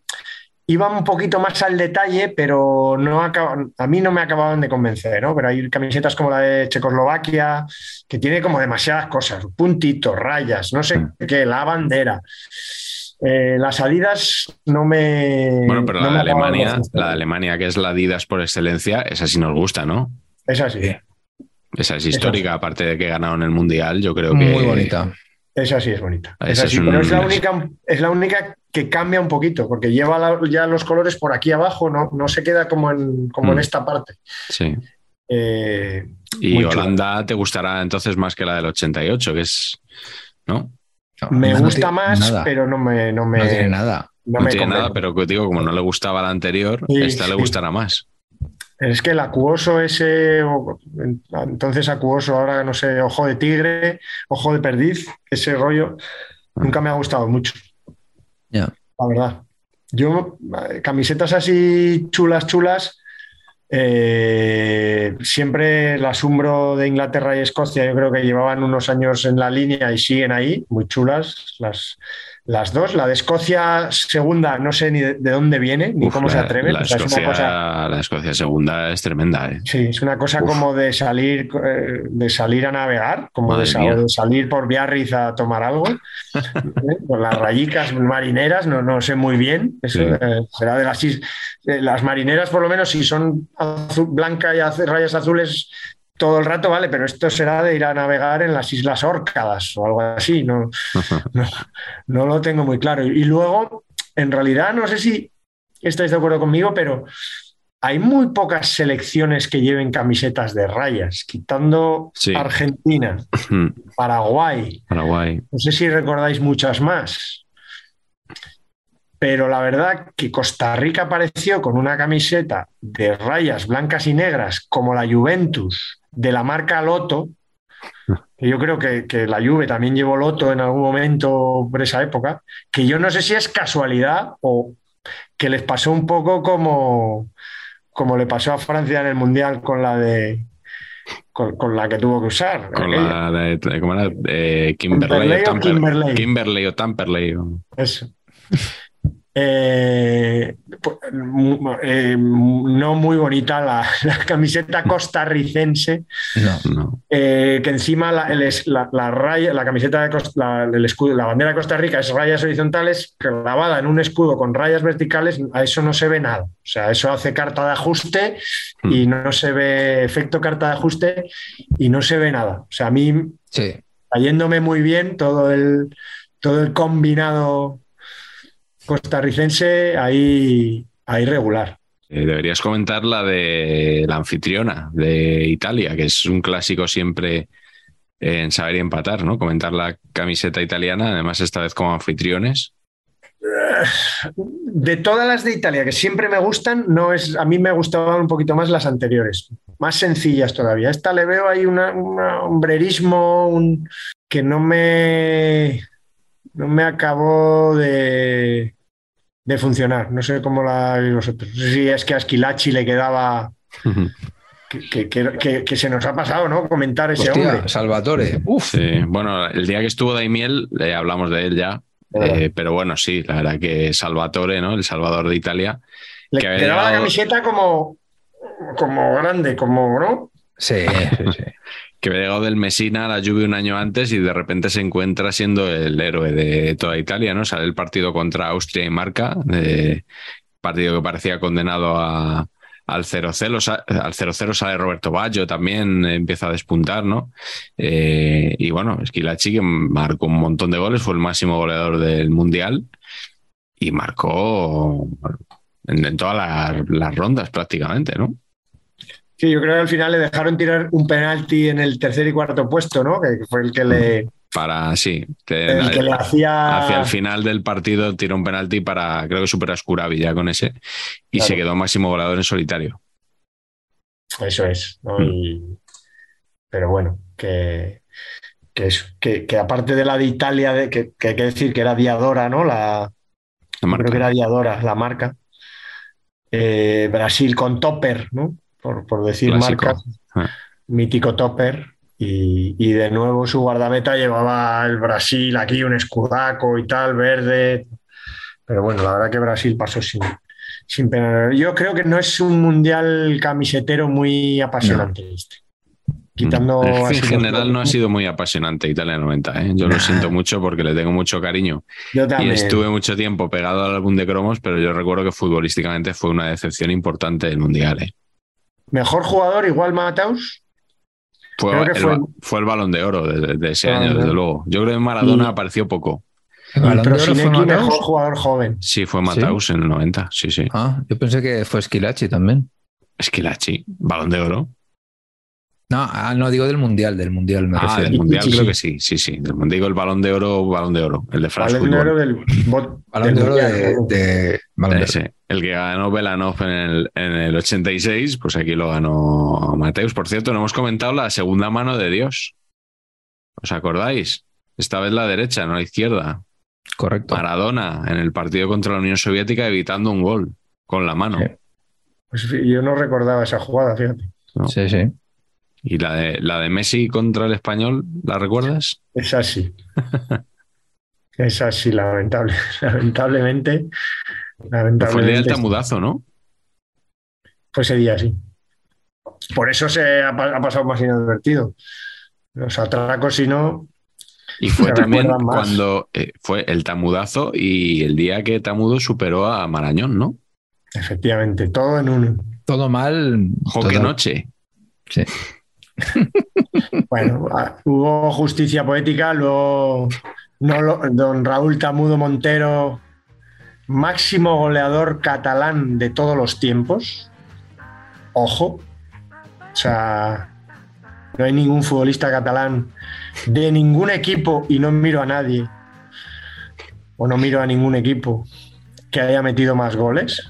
iban un poquito más al detalle, pero no a mí no me acababan de convencer, ¿no? Pero hay camisetas como la de Checoslovaquia, que tiene como demasiadas cosas, puntitos, rayas, no sé mm. qué, la bandera. Eh, las Adidas no me. Bueno, pero la de Alemania, la de Alemania, que es la Adidas por excelencia, esa sí nos gusta, ¿no? Esa sí. Esa es histórica, aparte de que ganaron el Mundial, yo creo que. Muy bonita. Esa sí es bonita. Esa sí, pero es la, única, es la única que cambia un poquito, porque lleva ya los colores por aquí abajo, no, no se queda como en, como en mm. esta parte. Sí. Eh, y Holanda te gustará entonces más que la del 88, que es. ¿No? me gusta más, pero no me. No, me, tiene nada. No, tiene nada, pero digo, como no le gustaba la anterior, esta le gustará más. Es que el acuoso ese, entonces acuoso, ahora no sé, ojo de tigre, ojo de perdiz, ese rollo, nunca me ha gustado mucho. Ya. La verdad. Yo, camisetas así chulas, chulas, eh, siempre las asombro de Inglaterra y Escocia. Yo creo que llevaban unos años en la línea y siguen ahí, muy chulas las, las dos, la de Escocia segunda, no sé ni de, dónde viene, ni cómo se atreve. La, Escocia, segunda es tremenda. ¿eh? Sí, es una cosa como de salir, eh, de salir a navegar, como de, salir por Biarritz a tomar algo. ¿eh? Con las rayicas marineras, no, no sé muy bien. será de las, las marineras, por lo menos, si son blanca y rayas azules, todo el rato, vale, pero esto será de ir a navegar en las Islas Órcadas o algo así, no, no, lo tengo muy claro. Y luego, en realidad, no sé si estáis de acuerdo conmigo, pero hay muy pocas selecciones que lleven camisetas de rayas, quitando Argentina, Paraguay. Paraguay. No sé si recordáis muchas más. Pero la verdad que Costa Rica apareció con una camiseta de rayas blancas y negras como la Juventus de la marca Loto, que yo creo que, la Juve también llevó Loto en algún momento por esa época, que yo no sé si es casualidad o que les pasó un poco como, como le pasó a Francia en el Mundial con la de con, la que tuvo que usar. Con la de, ¿cómo era? Kimberley, o Kimberley. Kimberley o Tamperley. Eso. Eh, pues, eh, no muy bonita la, camiseta costarricense, eh, que encima la, la, raya, la camiseta de el escudo, la bandera de Costa Rica es rayas horizontales clavada en un escudo con rayas verticales, a eso no se ve nada. O sea, eso hace carta de ajuste y hmm. no se ve efecto carta de ajuste y no se ve nada. O sea, a mí, sí. cayéndome muy bien todo el, todo el combinado costarricense ahí, ahí regular. Eh, deberías comentar la de la anfitriona de Italia, que es un clásico siempre en saber y empatar, ¿no? Comentar la camiseta italiana, además esta vez como anfitriones. De todas las de Italia que siempre me gustan, no es, a mí me gustaban un poquito más las anteriores, más sencillas todavía. Esta le veo ahí un hombrerismo que no me, no me acabó de, de funcionar. No sé cómo la veis vosotros. No sé si es que a Esquilachi le quedaba. Que, se nos ha pasado, ¿no? Comentar ese hombre. Salvatore. Uf. bueno, el día que estuvo Daimiel, le hablamos de él ya. Eh, pero bueno, sí, la verdad que Salvatore, ¿no? El Salvador de Italia. Le que quedaba la camiseta como, como grande, como, ¿no? Sí, sí, sí. Que había llegado del Messina a la Juve un año antes y de repente se encuentra siendo el héroe de toda Italia, ¿no? Sale el partido contra Austria y Marca, partido que parecía condenado a- al 0-0, sa- al 0-0 sale Roberto Baggio también, empieza a despuntar, ¿no? Eh, y bueno, Esquilachi que marcó un montón de goles, fue el máximo goleador del Mundial y marcó en, en todas las, las rondas prácticamente, ¿no? Sí, yo creo que al final le dejaron tirar un penalti en el tercer y cuarto puesto, ¿no? Que fue el que le, Para, sí, que- el que le hacía. hacia el final del partido tiró un penalti para, creo que superó a ya con ese, y Claro. se quedó máximo goleador en solitario. Eso es, ¿no? Mm. Y- pero bueno, que, que, que, que aparte de la de Italia, de, que, que hay que decir que era Diadora, ¿no? La, La marca. creo que era Diadora, la marca. Eh, Brasil con Topper, ¿no? Por, por decir Clásico. marcas. Ah. Mítico Topper. Y, y de nuevo su guardameta llevaba el Brasil aquí, un escudaco y tal, verde. Pero bueno, la verdad que Brasil pasó sin, sin pena. Yo creo que no es un mundial camisetero muy apasionante este. Quitando Es que así en los general no ha sido muy apasionante Italia 90, ¿eh? Yo lo siento mucho porque le tengo mucho cariño. Yo Y también. estuve mucho tiempo pegado al álbum de cromos, pero yo recuerdo que futbolísticamente fue una decepción importante del Mundial. ¿eh? Mejor jugador, igual Mataus. Fue, Creo que el, fue- ba- fue el balón de oro de, de ese año, de desde luego. Yo creo que Maradona Y- apareció poco. ¿El Y Balón de Oro fue Mataus? mejor jugador joven. Sí, fue Mataus en el 90, sí, sí. Ah, yo pensé que fue Esquilachi también. Esquilachi, balón de oro. No, ah, no digo del Mundial, del Mundial me Ah, refiero. del Mundial Sí, creo sí. que sí, sí, sí. Del Mundial, digo el balón de oro, balón de oro, el de France Balón de oro del, Balón de Oro de, ¿no? de- Balón de Oro. Ese, el que ganó Belanov en el, en el 86, pues aquí lo ganó Mateus. Por cierto, no hemos comentado la segunda mano de Dios. ¿Os acordáis? Esta vez la derecha, no la izquierda. Correcto. Maradona en el partido contra la Unión Soviética evitando un gol con la mano. Sí. Pues yo no recordaba esa jugada, fíjate. ¿no? Sí, sí. Y la de, la de Messi contra el español, ¿la recuerdas? Es así. es así, lamentable. Lamentablemente. Fue el día Lamentablemente. del tamudazo, ¿no? Fue ese día, sí. Por eso se ha, ha pasado más inadvertido. Los atracos, si no, Y fue también cuando eh, fue el tamudazo y el día que Tamudo superó a Marañón, ¿no? efectivamente, todo en uno. Todo mal. Jo, todo- qué noche. Sí. Bueno, ah, hubo justicia poética, luego no lo- don Raúl Tamudo Montero, máximo goleador catalán de todos los tiempos. Ojo. O sea, no hay ningún futbolista catalán de ningún equipo, y no miro a nadie, o no miro a ningún equipo que haya metido más goles.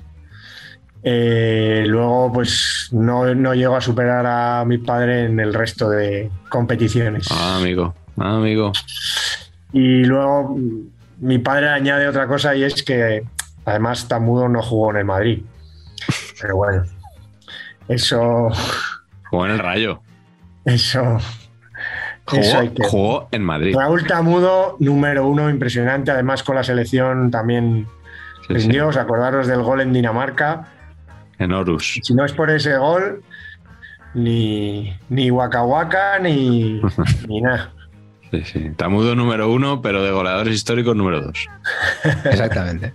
Eh, luego, pues no, no llego a superar a mi padre en el resto de competiciones. Ah, amigo, ah, amigo. Y luego mi padre añade otra cosa y es que además Tamudo no jugó en el Madrid. Pero bueno, eso, Jugó en el Rayo. eso, Jugó, eso hay que. jugó en Madrid. Raúl Tamudo, número uno, impresionante. Además, con la selección también Sí, sí, rindió. Os acordaros del gol en Dinamarca. En Horus. Si no es por ese gol, ni, ni Waka Waka, ni, ni nada. Sí, sí. Tamudo número uno, pero de goleadores históricos número dos. Exactamente.